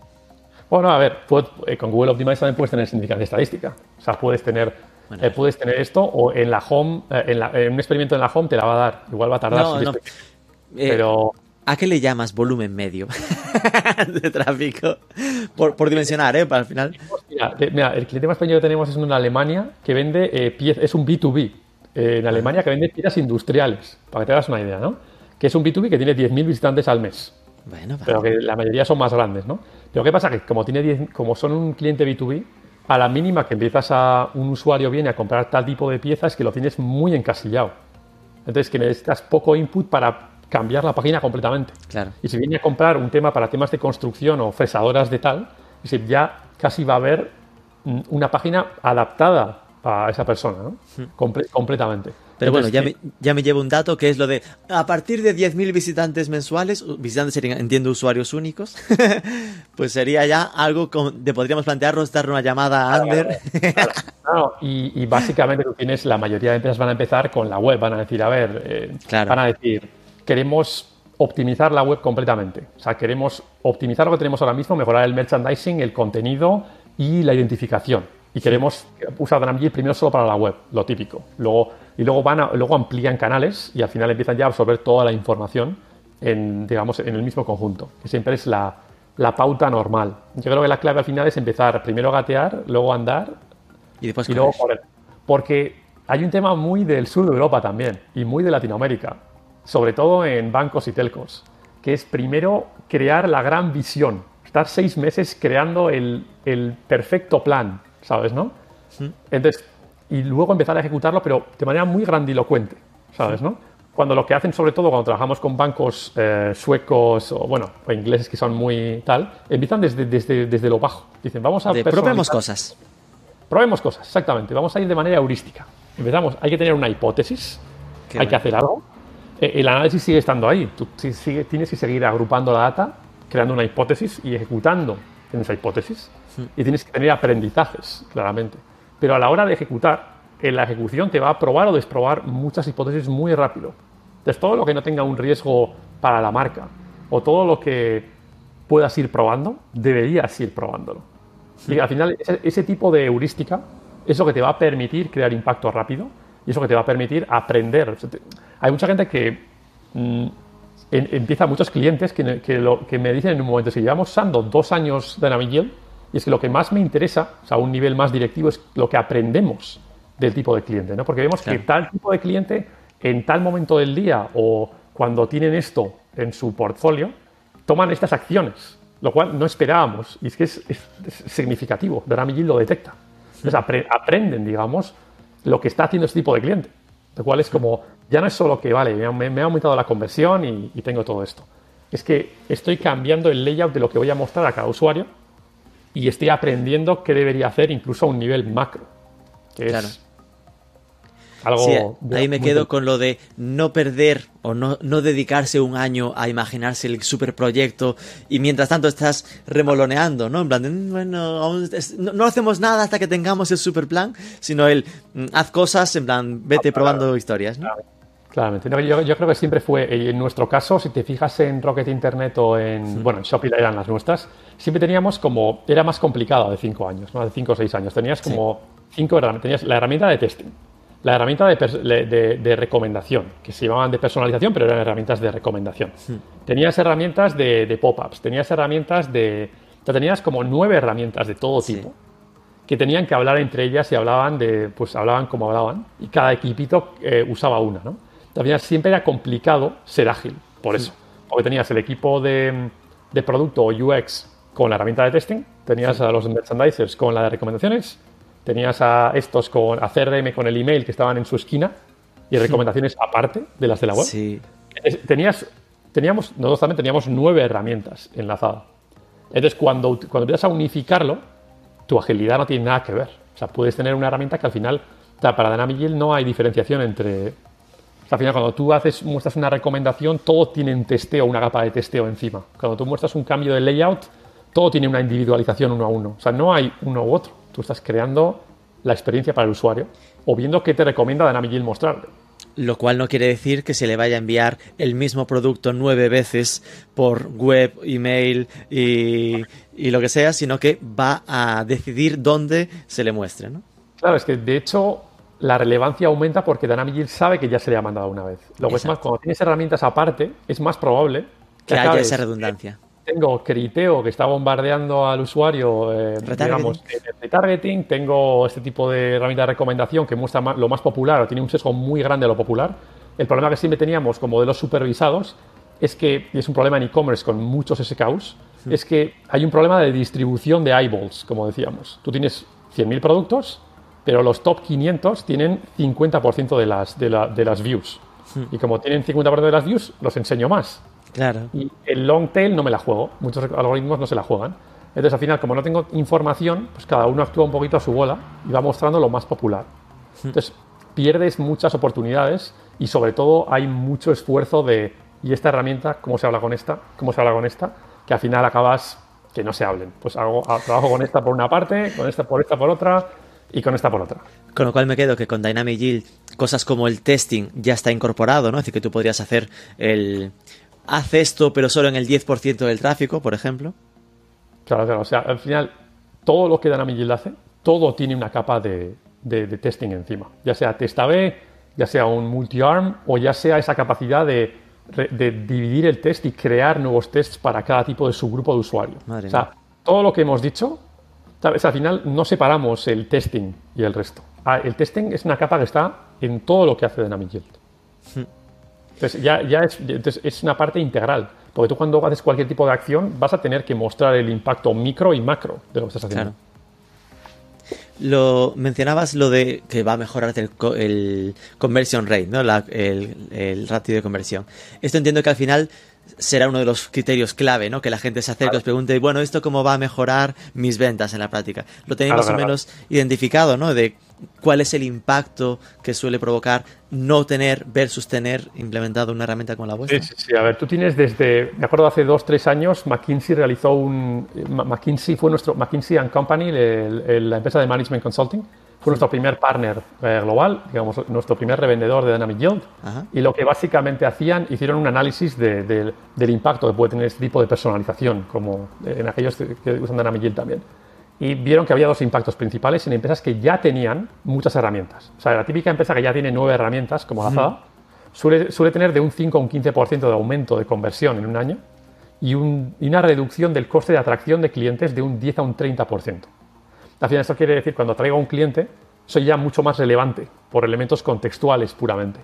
Bueno, a ver, eh, con Google Optimize también puedes tener significancia estadística. O sea, puedes tener, eh, puedes tener esto o en la home, en, un experimento en la home te la va a dar. Igual va a tardar. No, no. pero... ¿A qué le llamas volumen medio de tráfico? Por, por dimensionar, ¿eh? Para el final. Mira, el cliente más pequeño que tenemos es en Alemania que vende es un B2B en Alemania que vende piezas industriales, para que te hagas una idea, ¿no? Que es un B2B que tiene 10.000 visitantes al mes. Bueno, Pero que la mayoría son más grandes, ¿no? Pero ¿qué pasa? Que como, tiene como son un cliente B2B, a la mínima que empiezas a un usuario viene a comprar tal tipo de piezas que lo tienes muy encasillado. Entonces que necesitas poco input para cambiar la página completamente. Claro. Y si viene a comprar un tema para temas de construcción o fresadoras de tal, ya casi va a haber una página adaptada a esa persona, ¿no? completamente. Pero bueno, ya, me, ya me llevo un dato que es lo de a partir de 10.000 visitantes mensuales, visitantes serían, entiendo, usuarios únicos, pues sería ya algo de podríamos plantearnos dar una llamada a Ander. y, básicamente tú tienes, la mayoría de empresas van a empezar con la web, van a decir, a ver, eh, van a decir, queremos optimizar la web completamente. O sea, queremos optimizar lo que tenemos ahora mismo, mejorar el merchandising, el contenido y la identificación y queremos usar Dynamic primero solo para la web, lo típico. Luego, y luego, van luego amplían canales y al final empiezan ya a absorber toda la información en, digamos, en el mismo conjunto, que siempre es la, la pauta normal. Yo creo que la clave al final es empezar primero a gatear, luego a andar y, después y luego correr. Porque hay un tema muy del sur de Europa también y muy de Latinoamérica, sobre todo en bancos y telcos, que es primero crear la gran visión, estar seis meses creando el, el perfecto plan ¿sabes? ¿No? Entonces, y luego empezar a ejecutarlo, pero de manera muy grandilocuente, ¿sabes? ¿No? Cuando lo que hacen, sobre todo cuando trabajamos con bancos eh, suecos o, bueno, o ingleses que son muy tal, empiezan desde, desde, desde lo bajo. Dicen, vamos a... probemos cosas. Probemos cosas, exactamente. Vamos a ir de manera heurística. Empezamos, hay que tener una hipótesis, hay que hacer algo. Eh, el análisis sigue estando ahí. Tú tienes que seguir agrupando la data, creando una hipótesis y ejecutando en esa hipótesis y tienes que tener aprendizajes, claramente. Pero a la hora de ejecutar, en la ejecución te va a probar o desprobar muchas hipótesis muy rápido. Entonces, todo lo que no tenga un riesgo para la marca o todo lo que puedas ir probando, deberías ir probándolo. Y al final, ese, tipo de heurística es lo que te va a permitir crear impacto rápido y eso que te va a permitir aprender. hay mucha gente que mm, empieza, muchos clientes que, que, me dicen en un momento, si llevamos usando dos años de Navigil, y es que lo que más me interesa, o sea, a un nivel más directivo, es lo que aprendemos del tipo de cliente, ¿no? Porque vemos que tal tipo de cliente, en tal momento del día o cuando tienen esto en su portfolio, toman estas acciones, lo cual no esperábamos. Y es que es, significativo. Dynamic lo detecta. Entonces aprenden, digamos, lo que está haciendo este tipo de cliente. Lo cual es como, ya no es solo que, vale, me, ha aumentado la conversión y, y, tengo todo esto. Es que estoy cambiando el layout de lo que voy a mostrar a cada usuario y estoy aprendiendo qué debería hacer incluso a un nivel macro. Que claro. es algo ahí me quedo con lo de no perder o no, no dedicarse un año a imaginarse el superproyecto y mientras tanto estás remoloneando, ¿no? En plan, bueno, no, hacemos nada hasta que tengamos el super plan, sino el mm, haz cosas, en plan, vete probando historias, ¿no? Claramente. yo, yo, creo que siempre fue, en nuestro caso, si te fijas en Rocket Internet o en, bueno, en Shopify eran las nuestras, siempre teníamos como, era más complicado de cinco años, ¿no? De cinco o seis años. Tenías como cinco herramientas. Tenías la herramienta de testing, la herramienta de, de, recomendación, que se llamaban de personalización, pero eran herramientas de recomendación. Tenías herramientas de, pop-ups, tenías herramientas de, O sea, tenías como nueve herramientas de todo tipo que tenían que hablar entre ellas y hablaban de, pues hablaban como hablaban y cada equipito eh, usaba una, ¿no? También siempre era complicado ser ágil, por eso, porque tenías el equipo de, de producto o UX con la herramienta de testing, tenías a los merchandisers con la de recomendaciones, tenías a estos con a CRM con el email que estaban en su esquina y recomendaciones aparte de las de la web. Sí. Tenías, teníamos, nosotros también teníamos nueve herramientas enlazadas. Entonces, cuando, cuando empiezas a unificarlo, tu agilidad no tiene nada que ver. O sea, puedes tener una herramienta que al final, para Dynamic no hay diferenciación entre... O sea, al final, cuando tú haces, muestras una recomendación, todo tiene un testeo, una capa de testeo encima. Cuando tú muestras un cambio de layout, todo tiene una individualización uno a uno. O sea, no hay uno u otro. Tú estás creando la experiencia para el usuario o viendo qué te recomienda Dynamic Yield mostrarle. Lo cual no quiere decir que se le vaya a enviar el mismo producto nueve veces por web, email y, y lo que sea, sino que va a decidir dónde se le muestre, ¿no? Claro, es que de hecho la relevancia aumenta porque Dynamic sabe que ya se le ha mandado una vez. Lo que es más, cuando tienes herramientas aparte, es más probable que, haya esa redundancia. Tengo Criteo que está bombardeando al usuario, eh, digamos, retargeting. Tengo este tipo de herramienta de recomendación que muestra lo más popular o tiene un sesgo muy grande a lo popular. El problema que siempre teníamos con modelos supervisados es que, y es un problema en e-commerce con muchos SKUs, es que hay un problema de distribución de eyeballs, como decíamos. Tú tienes 100.000 productos, pero los top 500 tienen 50% de las, de, la, de las views. Y como tienen 50% de las views, los enseño más. Claro. Y el long tail no me la juego. Muchos algoritmos no se la juegan. Entonces, al final, como no tengo información, pues cada uno actúa un poquito a su bola y va mostrando lo más popular. Entonces, pierdes muchas oportunidades y sobre todo hay mucho esfuerzo de, ¿y esta herramienta cómo se habla con esta? ¿Cómo se habla con esta? Que al final acabas que no se hablen. Pues hago, trabajo con esta por una parte, con esta por esta por otra y con esta por otra. Con lo cual me quedo que con Dynamic Yield cosas como el testing ya está incorporado, ¿no? Es decir, que tú podrías hacer el, hace esto, pero solo en el 10% del tráfico, por ejemplo. Claro, claro. O sea, al final, todo lo que Dynamic Yield hace, todo tiene una capa de, testing encima. Ya sea test A-B, ya sea un multi-arm, o ya sea esa capacidad de, dividir el test y crear nuevos tests para cada tipo de subgrupo de usuario. o sea, todo lo que hemos dicho, ¿sabes? al final no separamos el testing y el resto. Ah, el testing es una capa que está en todo lo que hace Dynamic Yield. Hmm. Entonces, ya, ya es, es, una parte integral. Porque tú cuando haces cualquier tipo de acción vas a tener que mostrar el impacto micro y macro de lo que estás haciendo. Lo mencionabas lo de que va a mejorar el, el conversion rate, ¿no? el, el, ratio de conversión. Esto entiendo que al final será uno de los criterios clave, ¿no? Que la gente se acerque y os pregunte, bueno, ¿esto cómo va a mejorar mis ventas en la práctica? Lo tenéis más o menos identificado, ¿no? De cuál es el impacto que suele provocar no tener versus tener implementado una herramienta como la vuestra. Sí, sí, a ver, tú tienes desde, me acuerdo hace dos, tres años, McKinsey realizó un, McKinsey fue nuestro, McKinsey and Company, la empresa de Management Consulting, fue nuestro primer partner eh, global, digamos, nuestro primer revendedor de Dynamic Yield. Y lo que básicamente hacían, hicieron un análisis del impacto que puede tener este tipo de personalización, como en aquellos que usan Dynamic Yield también y vieron que había dos impactos principales en empresas que ya tenían muchas herramientas. O sea, la típica empresa que ya tiene nueve herramientas, como la suele, suele, tener de un 5 a un 15% de aumento de conversión en un año y, una reducción del coste de atracción de clientes de un 10 a un 30%. Al final, esto quiere decir que cuando traigo a un cliente, soy ya mucho más relevante por elementos contextuales puramente.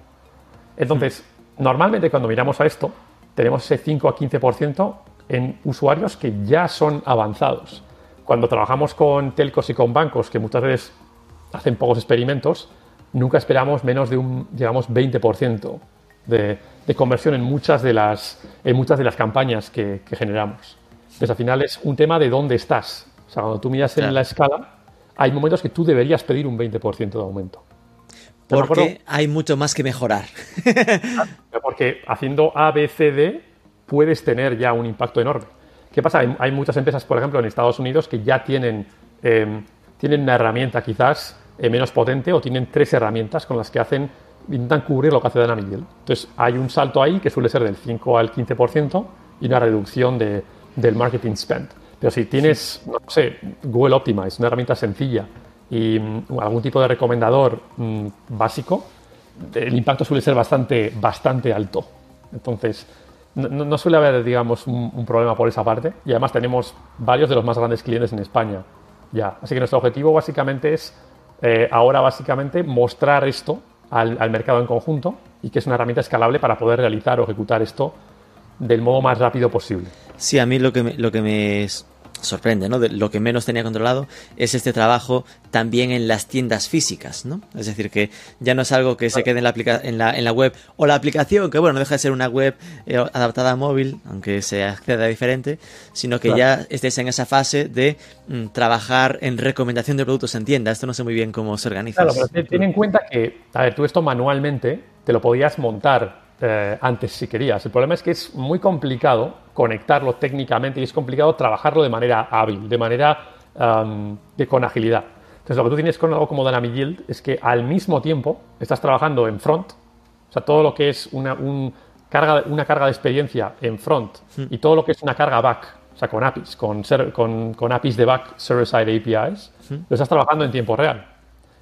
Entonces, normalmente cuando miramos a esto, tenemos ese 5 a 15% en usuarios que ya son avanzados cuando trabajamos con telcos y con bancos, que muchas veces hacen pocos experimentos, nunca esperamos menos de un, digamos, 20% de, de, conversión en muchas de las, en muchas de las campañas que, generamos. Entonces, al final es un tema de dónde estás. O sea, cuando tú miras en la escala, hay momentos que tú deberías pedir un 20% de aumento. Porque hay mucho más que mejorar. Porque haciendo A, B, C, D puedes tener ya un impacto enorme. ¿Qué pasa? Hay, muchas empresas, por ejemplo, en Estados Unidos que ya tienen, em, tienen una herramienta quizás eh, menos potente o tienen tres herramientas con las que hacen, intentan cubrir lo que hace Dynamic Yield. Entonces, hay un salto ahí que suele ser del 5 al 15% y una reducción de, del marketing spend. Pero si tienes, no sé, Google Optimize, una herramienta sencilla y mm, algún tipo de recomendador mm, básico, el impacto suele ser bastante, bastante alto. Entonces, no, no suele haber, digamos, un, problema por esa parte. Y además tenemos varios de los más grandes clientes en España ya. Así que nuestro objetivo básicamente es eh, ahora básicamente mostrar esto al, mercado en conjunto y que es una herramienta escalable para poder realizar o ejecutar esto del modo más rápido posible. Sí, a mí lo que me, lo que me sorprende, ¿no? De lo que menos tenía controlado es este trabajo también en las tiendas físicas, ¿no? Es decir, que ya no es algo que se quede en la, en la, en la web o la aplicación, que bueno, no deja de ser una web eh, adaptada a móvil, aunque se acceda diferente, sino que claro. ya estés en esa fase de mm, trabajar en recomendación de productos en tienda. Esto no sé muy bien cómo se organiza. Claro, pero ten en cuenta que, a ver, tú esto manualmente te lo podías montar eh, antes si querías. El problema es que es muy complicado conectarlo técnicamente y es complicado trabajarlo de manera hábil, de manera um, de, con agilidad. Entonces lo que tú tienes con algo como Dynamic Yield es que al mismo tiempo estás trabajando en front, o sea, todo lo que es una, un carga, una carga de experiencia en front mm. y todo lo que es una carga back, o sea, con APIs, con, con, con APIs de back, server-side APIs, mm. lo estás trabajando en tiempo real.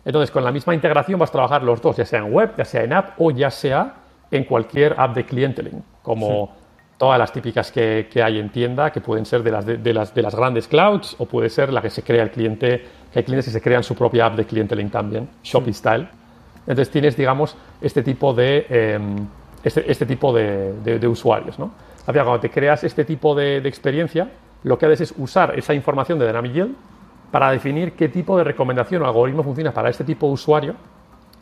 Entonces, con la misma integración vas a trabajar los dos, ya sea en web, ya sea en app o ya sea en cualquier app de clienteling, como sí. todas las típicas que, que, hay en tienda, que pueden ser de las, de, de, las, de las grandes clouds o puede ser la que se crea el cliente, que hay clientes que se crean su propia app de clienteling también, Shopee sí. Style. Entonces tienes, digamos, este tipo de, eh, este, este, tipo de, de, de usuarios. ¿no? Cuando te creas este tipo de, experiencia, lo que haces es usar esa información de Dynamic Yield para definir qué tipo de recomendación o algoritmo funciona para este tipo de usuario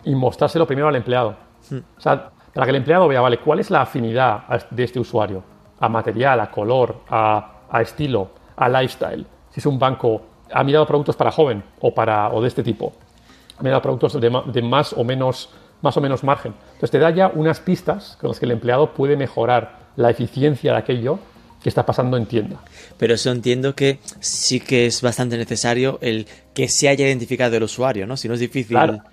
y mostrárselo primero al empleado. Sí. O sea, para que el empleado vea, vale, cuál es la afinidad de este usuario a material, a color, a, a estilo, a lifestyle. Si es un banco, ha mirado productos para joven o, para, o de este tipo. Ha mirado productos de, de más, o menos, más o menos margen. Entonces te da ya unas pistas con las que el empleado puede mejorar la eficiencia de aquello que está pasando en tienda. Pero eso entiendo que sí que es bastante necesario el que se haya identificado el usuario, ¿no? Si no es difícil. Claro.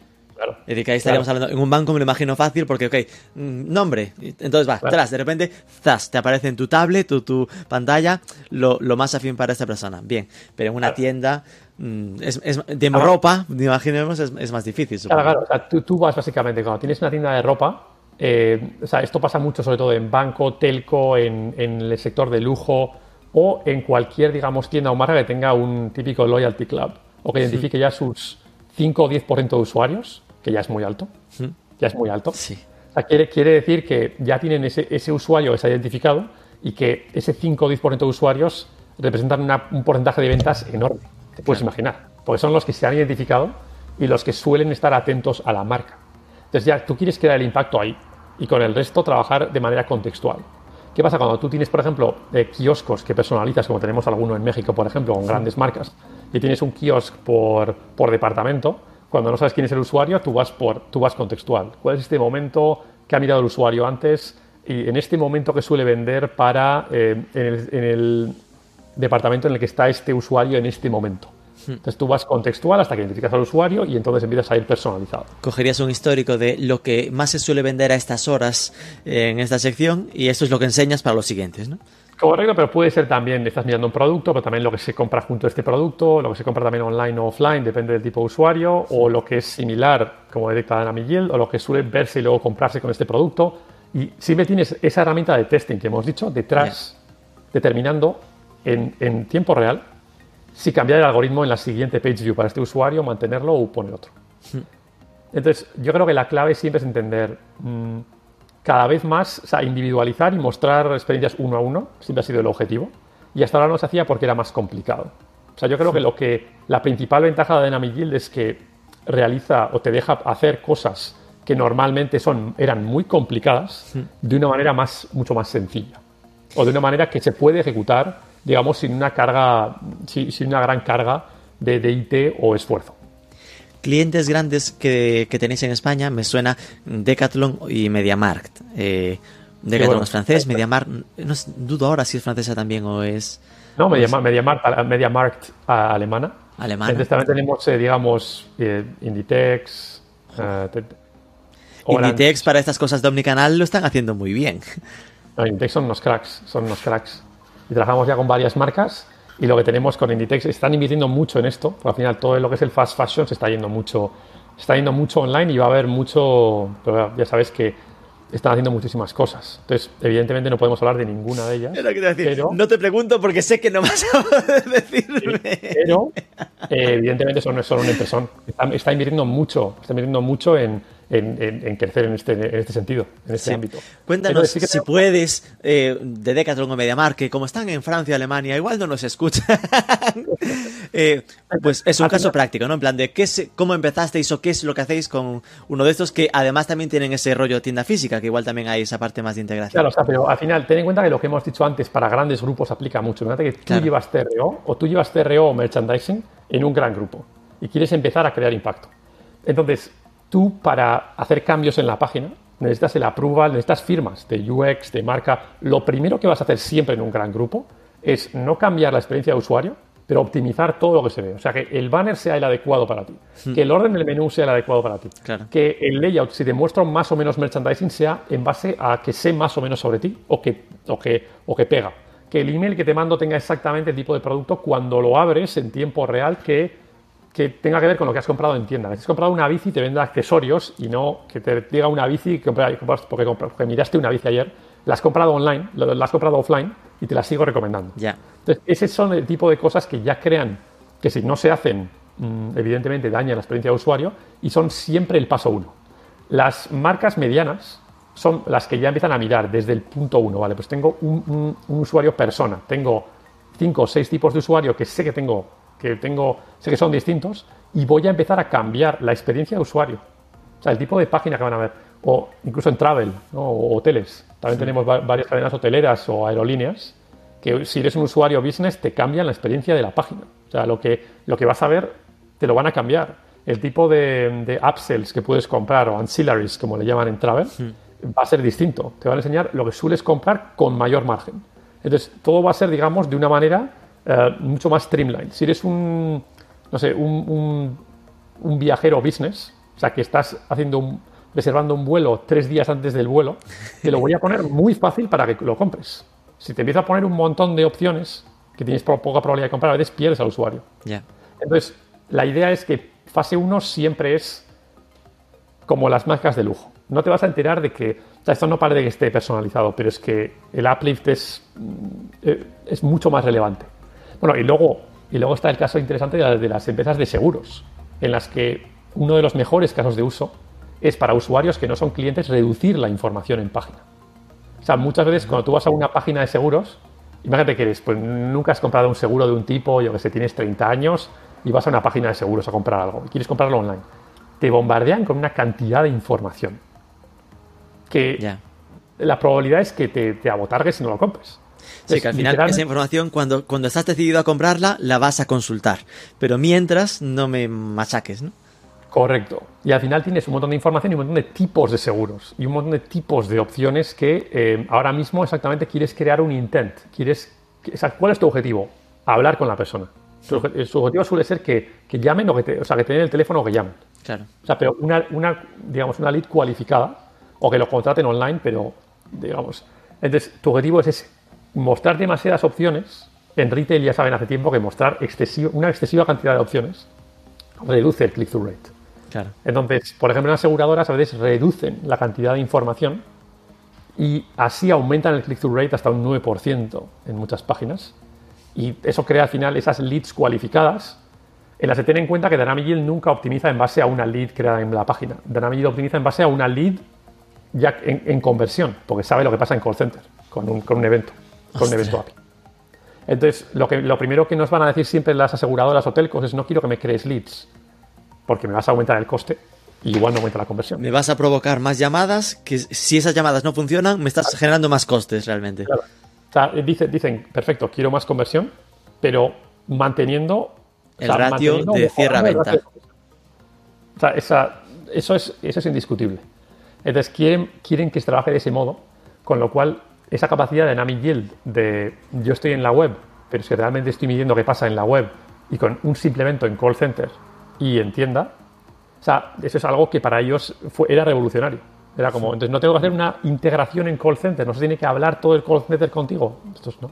Claro. Es decir, que ahí estaríamos claro. hablando. En un banco me lo imagino fácil porque, ok, mm, nombre. Entonces va, claro. tras, de repente, zas, te aparece en tu tablet, tu, tu pantalla, lo, lo, más afín para esta persona. Bien, pero en una tienda, mm, es, es, de ropa, imaginemos, es, es, más difícil. Supongo. Claro, claro. O sea, tú, tú, vas básicamente, cuando tienes una tienda de ropa, eh, o sea, esto pasa mucho sobre todo en banco, telco, en, en el sector de lujo o en cualquier, digamos, tienda o marca que tenga un típico loyalty club o que identifique sí. ya sus 5 o 10% de usuarios que ya es muy alto. ¿Mm? Ya es muy alto. Sí. O sea, quiere, quiere, decir que ya tienen ese, ese usuario que se ha identificado y que ese 5 o 10% de usuarios representan una, un porcentaje de ventas enorme. Te puedes claro. imaginar. Porque son los que se han identificado y los que suelen estar atentos a la marca. Entonces ya tú quieres crear el impacto ahí y con el resto trabajar de manera contextual. ¿Qué pasa cuando tú tienes, por ejemplo, eh, kioscos que personalizas, como tenemos alguno en México, por ejemplo, con grandes marcas, y tienes un kiosco por, por departamento? Cuando no sabes quién es el usuario, tú vas, por, tú vas contextual. ¿Cuál es este momento que ha mirado el usuario antes y en este momento que suele vender para eh, en, el, en, el, departamento en el que está este usuario en este momento? Entonces tú vas contextual hasta que identificas al usuario y entonces empiezas a ir personalizado. Cogerías un histórico de lo que más se suele vender a estas horas en esta sección y esto es lo que enseñas para los siguientes, ¿no? Correcto, pero puede ser también, estás mirando un producto, pero también lo que se compra junto a este producto, lo que se compra también online o offline, depende del tipo de usuario, o lo que es similar, como detecta Dynamic Yield, o lo que suele verse y luego comprarse con este producto. Y siempre tienes esa herramienta de testing que hemos dicho detrás, determinando en, en tiempo real si cambiar el algoritmo en la siguiente page view para este usuario, mantenerlo o poner otro. Hmm. Entonces, yo creo que la clave siempre es entender mmm, cada vez más, o sea, individualizar y mostrar experiencias uno a uno, siempre ha sido el objetivo. Y hasta ahora no se hacía porque era más complicado. O sea, yo creo que lo que la principal ventaja de Dynamic Yield es que realiza o te deja hacer cosas que normalmente son, eran muy complicadas de una manera más, mucho más sencilla. O de una manera que se puede ejecutar digamos, sin una carga, sin, sin una gran carga de, de, IT o esfuerzo. Clientes grandes que, que, tenéis en España, me suena Decathlon y MediaMarkt. Eh, Decathlon bueno, es francés, MediaMarkt, no dudo ahora si es francesa también o es... No, MediaMarkt, MediaMarkt, MediaMarkt alemana. Alemana. Entonces también tenemos, eh, digamos, eh, Inditex, te, Inditex para estas cosas de omnicanal lo están haciendo muy bien. No, Inditex son unos cracks, son unos cracks y trabajamos ya con varias marcas y lo que tenemos con Inditex están invirtiendo mucho en esto, porque al final todo lo que es el fast fashion se está yendo mucho, se está yendo mucho online y va a haber mucho, pero ya sabes que están haciendo muchísimas cosas. Entonces, evidentemente no podemos hablar de ninguna de ellas. pero, no te pregunto porque sé que no vas a poder decirme. Pero, eh, evidentemente, eso no es solo una impresión. Está, invirtiendo mucho, está invirtiendo mucho en, en, crecer en este, en este sentido, en este ámbito. Cuéntanos si puedes eh, de Decathlon o MediaMarkt, que como están en Francia, Alemania, igual no nos escuchan. Eh, pues es un caso práctico, ¿no? En plan de qué cómo empezasteis o qué es lo que hacéis con uno de estos que además también tienen ese rollo tienda física, que igual también hay esa parte más de integración. Claro, o sea, pero al final ten en cuenta que lo que hemos dicho antes para grandes grupos aplica mucho. Fíjate que tú llevas TRO o tú llevas TRO o merchandising en un gran grupo y quieres empezar a crear impacto. Entonces, tú para hacer cambios en la página necesitas el approval, necesitas firmas de UX, de marca. Lo primero que vas a hacer siempre en un gran grupo es no cambiar la experiencia de usuario, pero optimizar todo lo que se ve. O sea, que el banner sea el adecuado para ti, hmm. que el orden del menú sea el adecuado para ti, que el layout, si te muestro más o menos merchandising, sea en base a que sé más o menos sobre ti o que, o que, o que pega. Que el email que te mando tenga exactamente el tipo de producto cuando lo abres en tiempo real que que tenga que ver con lo que has comprado en tienda. Si has comprado una bici, te venda accesorios y no que te diga una bici porque, porque miraste una bici ayer, la has comprado online, la has comprado offline y te la sigo recomendando. Ya. Entonces, ese son el tipo de cosas que ya crean que si no se hacen, mm, evidentemente dañan la experiencia de usuario y son siempre el paso uno. Las marcas medianas son las que ya empiezan a mirar desde el punto uno, ¿vale? Pues tengo un, un usuario persona, tengo cinco o seis tipos de usuario que sé que tengo que tengo, sé que son distintos, y voy a empezar a cambiar la experiencia de usuario. O sea, el tipo de página que van a ver. O incluso en travel, o hoteles. También tenemos varias cadenas hoteleras o aerolíneas que si eres un usuario business te cambian la experiencia de la página. O sea, lo que, lo que vas a ver te lo van a cambiar. El tipo de, de upsells que puedes comprar o ancillaries, como le llaman en travel, va a ser distinto. Te van a enseñar lo que sueles comprar con mayor margen. Entonces, todo va a ser, digamos, de una manera eh, mucho más streamlined. Si eres un, no sé, un, un, viajero business, o sea, que estás haciendo un, reservando un vuelo tres días antes del vuelo, te lo voy a poner muy fácil para que lo compres. Si te empiezo a poner un montón de opciones que tienes poca probabilidad de comprar, a veces pierdes al usuario. Entonces, la idea es que fase 1 siempre es como las marcas de lujo. No te vas a enterar de que, o sea, esto no parece que esté personalizado, pero es que el uplift es, eh, es mucho más relevante. Bueno, y luego, y luego está el caso interesante de las, empresas de seguros, en las que uno de los mejores casos de uso es para usuarios que no son clientes reducir la información en página. O sea, muchas veces cuando tú vas a una página de seguros, imagínate que eres, pues nunca has comprado un seguro de un tipo, yo que sé, tienes 30 años y vas a una página de seguros a comprar algo y quieres comprarlo online. Te bombardean con una cantidad de información que la probabilidad es que te, te abotargues si no lo compres. Sí, que al final esa información, cuando, cuando estás decidido a comprarla, la vas a consultar. Pero mientras, no me machaques, ¿no? Correcto. Y al final tienes un montón de información y un montón de tipos de seguros y un montón de tipos de opciones que eh, ahora mismo exactamente quieres crear un intent. Quieres, ¿Cuál es tu objetivo? Hablar con la persona. Su, objetivo suele ser que, que llamen o que, te, o sea, que te den el teléfono o que llamen. Claro. O sea, pero una, una, digamos, una lead cualificada o que lo contraten online, pero, digamos, entonces tu objetivo es ese mostrar demasiadas opciones, en retail ya saben hace tiempo que mostrar una excesiva cantidad de opciones reduce el click-through rate. Claro. Entonces, por ejemplo, las aseguradoras a veces reducen la cantidad de información y así aumentan el click-through rate hasta un 9% en muchas páginas. Y eso crea al final esas leads cualificadas en las que ten en cuenta que Dynamic Yield nunca optimiza en base a una lead creada en la página. Dynamic Yield optimiza en base a una lead ya en, conversión, porque sabe lo que pasa en call center con un con un evento API. Entonces, lo, que, lo primero que nos van a decir siempre las aseguradoras o telcos es no quiero que me crees leads, porque me vas a aumentar el coste y igual no aumenta la conversión. Me vas a provocar más llamadas, que si esas llamadas no funcionan, me estás generando más costes realmente. Claro. O sea, dicen, perfecto, quiero más conversión, pero manteniendo... El ratio de cierre-venta. O sea, eso, es, eso es indiscutible. Entonces, quieren, quieren que se trabaje de ese modo, con lo cual esa capacidad de Dynamic Yield de yo estoy en la web, pero es que realmente estoy midiendo qué pasa en la web y con un simple evento en call center y en tienda, o sea, eso es algo que para ellos fue, era revolucionario. Era como, entonces no tengo que hacer una integración en call center, no se tiene que hablar todo el call center contigo. Esto no.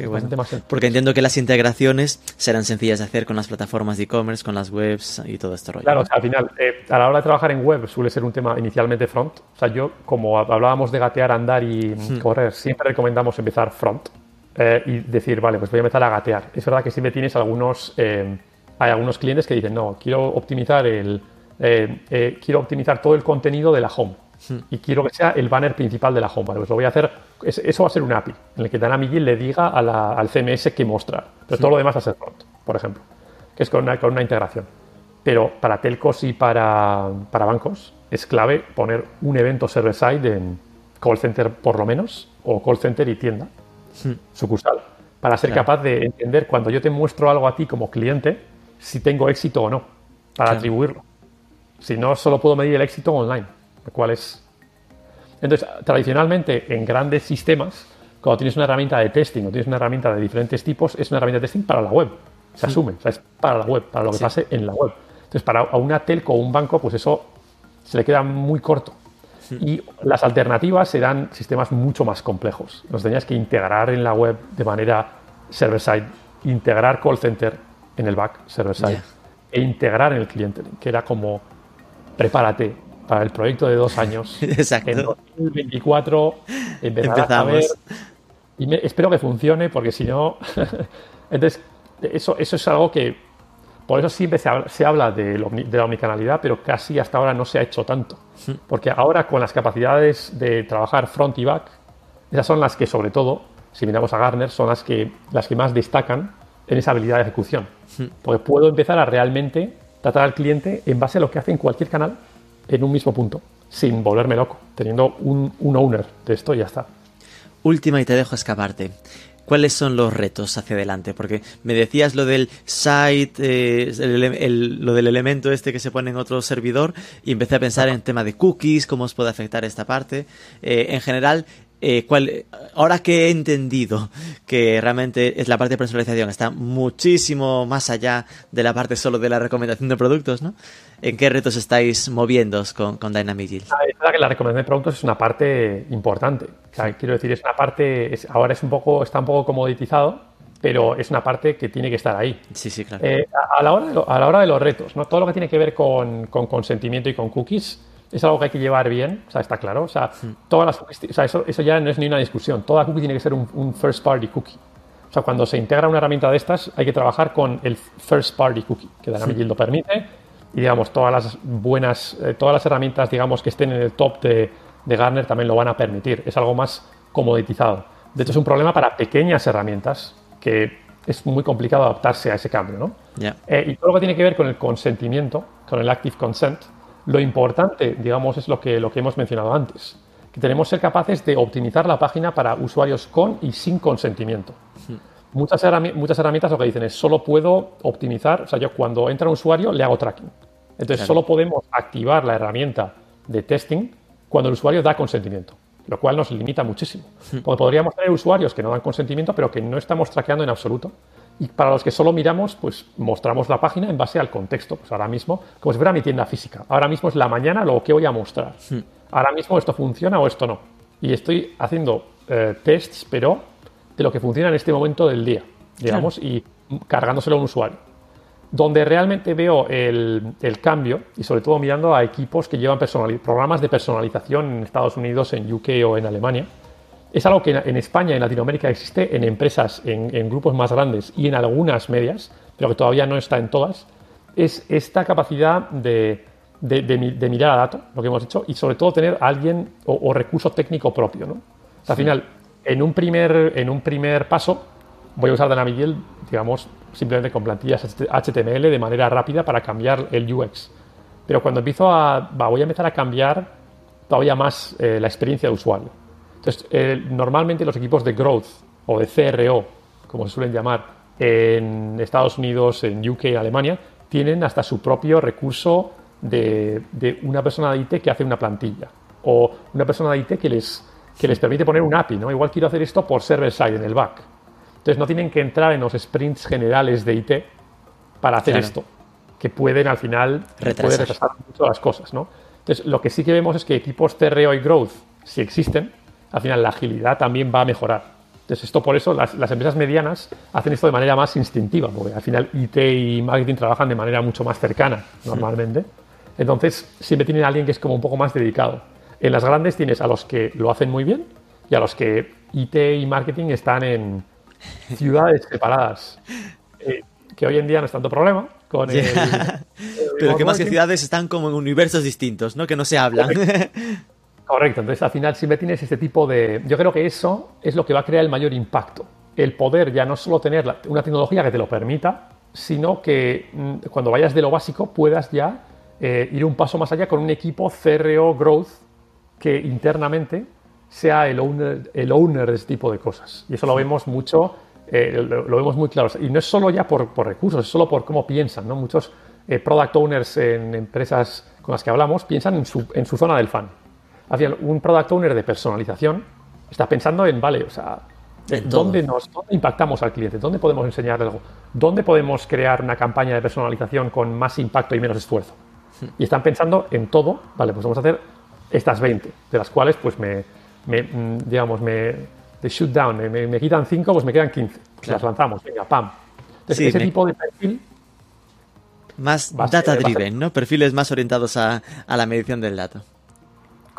Qué bueno. Porque entiendo que las integraciones serán sencillas de hacer con las plataformas de e-commerce, con las webs y todo este rollo. Claro, al final, eh, a la hora de trabajar en web suele ser un tema inicialmente front. O sea, yo, como hablábamos de gatear, andar y hmm. correr, siempre recomendamos empezar front eh, y decir, vale, pues voy a empezar a gatear. Es verdad que siempre tienes algunos, eh, hay algunos clientes que dicen, no, quiero optimizar el, quiero optimizar todo el contenido de la home y quiero que sea el banner principal de la home. pues lo voy a hacer, eso va a ser un API en el que Dynamic le diga al CMS qué mostrar, pero todo lo demás va a ser front, por ejemplo, que es con una, con una integración. Pero para telcos y para, para bancos es clave poner un evento server-side en call center por lo menos, o call center y tienda, sucursal, para ser capaz de entender cuando yo te muestro algo a ti como cliente, si tengo éxito o no, para atribuirlo. Si no, solo puedo medir el éxito online cual es... Entonces, tradicionalmente en grandes sistemas, cuando tienes una herramienta de testing o tienes una herramienta de diferentes tipos, es una herramienta de testing para la web. Se asume, o sea, es para la web, para lo que pase en la web. Entonces, para a una telco o un banco, pues eso se le queda muy corto. Y las alternativas serán sistemas mucho más complejos. Nos tenías que integrar en la web de manera server-side, integrar call center en el back server-side e integrar en el cliente, que era como prepárate, para el proyecto de dos años. Exacto. En 2024 empezamos. y espero que funcione, porque si no. Entonces, eso, eso es algo que. Por eso siempre se habla, de, de, la omnicanalidad, pero casi hasta ahora no se ha hecho tanto. Porque ahora, con las capacidades de trabajar front y back, esas son las que, sobre todo, si miramos a Garner, son las que, las que más destacan en esa habilidad de ejecución. Porque puedo empezar a realmente tratar al cliente en base a lo que hace en cualquier canal en un mismo punto, sin volverme loco, teniendo un, un owner de esto y ya está. Última y te dejo escaparte. ¿Cuáles son los retos hacia adelante? Porque me decías lo del site, eh, lo del elemento este que se pone en otro servidor y empecé a pensar en tema de cookies, cómo os puede afectar esta parte. Eh, en general, eh, ahora que he entendido que realmente es la parte de personalización está muchísimo más allá de la parte solo de la recomendación de productos, ¿no? ¿En qué retos estáis moviéndos con, con Dynamic Yield? Ah, es verdad que la recomendación de productos es una parte importante. quiero decir, es una parte, ahora es un poco, está un poco comoditizado, pero es una parte que tiene que estar ahí. Sí, sí, claro. Eh, a, la hora de a la hora de los retos, ¿no? todo lo que tiene que ver con, con consentimiento y con cookies, es algo que hay que llevar bien, o sea, está claro. O sea, todas las o sea, eso, eso, ya no es ni una discusión. Toda cookie tiene que ser un, first party cookie. O sea, cuando se integra una herramienta de estas, hay que trabajar con el first party cookie, que Dynamic Yield lo permite. Y digamos, todas las buenas, eh, todas las herramientas, digamos, que estén en el top de, de Gartner también lo van a permitir. Es algo más comoditizado. De hecho, es un problema para pequeñas herramientas que es muy complicado adaptarse a ese cambio, ¿no? Eh, y todo lo que tiene que ver con el consentimiento, con el active consent, lo importante, digamos, es lo que, lo que hemos mencionado antes, que tenemos que ser capaces de optimizar la página para usuarios con y sin consentimiento. Muchas, muchas herramientas lo que dicen es solo puedo optimizar, o sea, yo cuando entra un usuario le hago tracking. Entonces solo podemos activar la herramienta de testing cuando el usuario da consentimiento, lo cual nos limita muchísimo. Porque podríamos tener usuarios que no dan consentimiento, pero que no estamos traqueando en absoluto. Y para los que solo miramos, pues mostramos la página en base al contexto. Pues ahora mismo, como si fuera mi tienda física. Ahora mismo es la mañana lo que voy a mostrar. Hmm. Ahora mismo esto funciona o esto no. Y estoy haciendo eh, tests, pero de lo que funciona en este momento del día, digamos, y cargándoselo a un usuario. Donde realmente veo el, cambio, y sobre todo mirando a equipos que llevan programas de personalización en Estados Unidos, en UK o en Alemania, es algo que en España en Latinoamérica existe en empresas, en, grupos más grandes y en algunas medias, pero que todavía no está en todas, es esta capacidad de, mirar a datos, lo que hemos dicho, y sobre todo tener alguien o, recurso técnico propio. ¿no? al final, en un, primer, en un primer paso, voy a usar Dynamic digamos, simplemente con plantillas HTML de manera rápida para cambiar el UX. Pero cuando empiezo a, voy a empezar a cambiar todavía más eh, la experiencia de usuario. Entonces, eh, normalmente los equipos de growth o de CRO, como se suelen llamar en Estados Unidos, en UK, Alemania, tienen hasta su propio recurso de, una persona de IT que hace una plantilla o una persona de IT que les, que les permite poner un API. ¿no? Igual quiero hacer esto por server-side en el back. Entonces no tienen que entrar en los sprints generales de IT para hacer esto, que pueden al final retrasar. retrasar mucho las cosas. ¿no? Entonces lo que sí que vemos es que equipos CRO y Growth, si existen, al final la agilidad también va a mejorar. Entonces, esto por eso las, las, empresas medianas hacen esto de manera más instintiva, porque al final IT y marketing trabajan de manera mucho más cercana normalmente. Entonces, siempre tienen a alguien que es como un poco más dedicado. En las grandes tienes a los que lo hacen muy bien y a los que IT y marketing están en ciudades separadas. Eh, que hoy en día no es tanto problema con el, Pero que más que ciudades están como en universos distintos, ¿no? Que no se hablan. Correcto. Entonces al final siempre tienes este tipo de... Yo creo que eso es lo que va a crear el mayor impacto. El poder ya no solo tener una tecnología que te lo permita, sino que mm, cuando vayas de lo básico puedas ya eh, ir un paso más allá con un equipo CRO Growth que internamente sea el owner, el owner de este tipo de cosas. Y eso lo vemos mucho, eh, lo, vemos muy claro. Y no es solo ya por, por recursos, es solo por cómo piensan. ¿no? Muchos eh, product owners en empresas con las que hablamos piensan en su, en su zona del fan. Hacia un product owner de personalización está pensando en, vale, o sea, ¿dónde, nos, ¿dónde impactamos al cliente? ¿Dónde podemos enseñarle algo? ¿Dónde podemos crear una campaña de personalización con más impacto y menos esfuerzo? Hmm. Y están pensando en todo, vale, pues vamos a hacer estas 20, de las cuales pues me, me mm, digamos, me de shoot down, me, me, quitan 5, pues me quedan 15. Las lanzamos, venga, pam. Entonces, ese tipo de perfil más data driven, ¿no? Perfiles más orientados a, a, la medición del dato.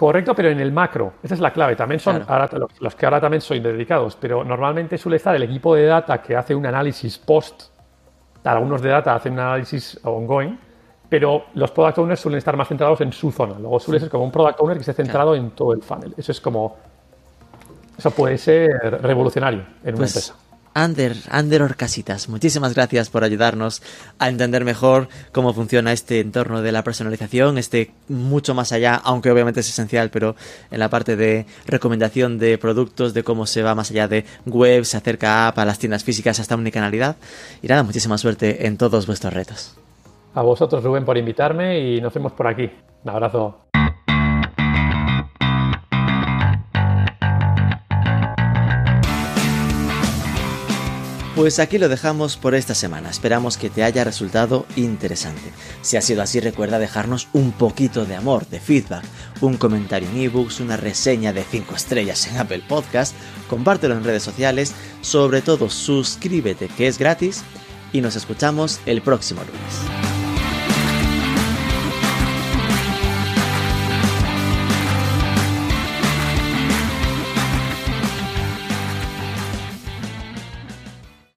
Correcto, pero en el macro. Esa es la clave. También son ahora, los, que ahora también soy dedicados, pero normalmente suele estar el equipo de data que hace un análisis post. Algunos de data hacen un análisis ongoing, pero los product owners suelen estar más centrados en su zona. Luego suele ser como un product owner que esté centrado en todo el funnel. Eso es como eso puede ser revolucionario en una pues, empresa. Ander, Ander Orcasitas, muchísimas gracias por ayudarnos a entender mejor cómo funciona este entorno de la personalización, este mucho más allá, aunque obviamente es esencial, pero en la parte de recomendación de productos, de cómo se va más allá de web, se acerca a app, a las tiendas físicas, hasta omnicanalidad. Y nada, muchísima suerte en todos vuestros retos. A vosotros, Rubén, por invitarme y nos vemos por aquí. Un abrazo. Pues aquí lo dejamos por esta semana. Esperamos que te haya resultado interesante. Si ha sido así, recuerda dejarnos un poquito de amor, de feedback, un comentario en ebooks, una reseña de 5 estrellas en Apple Podcast, compártelo en redes sociales, sobre todo suscríbete que es gratis y nos escuchamos el próximo lunes.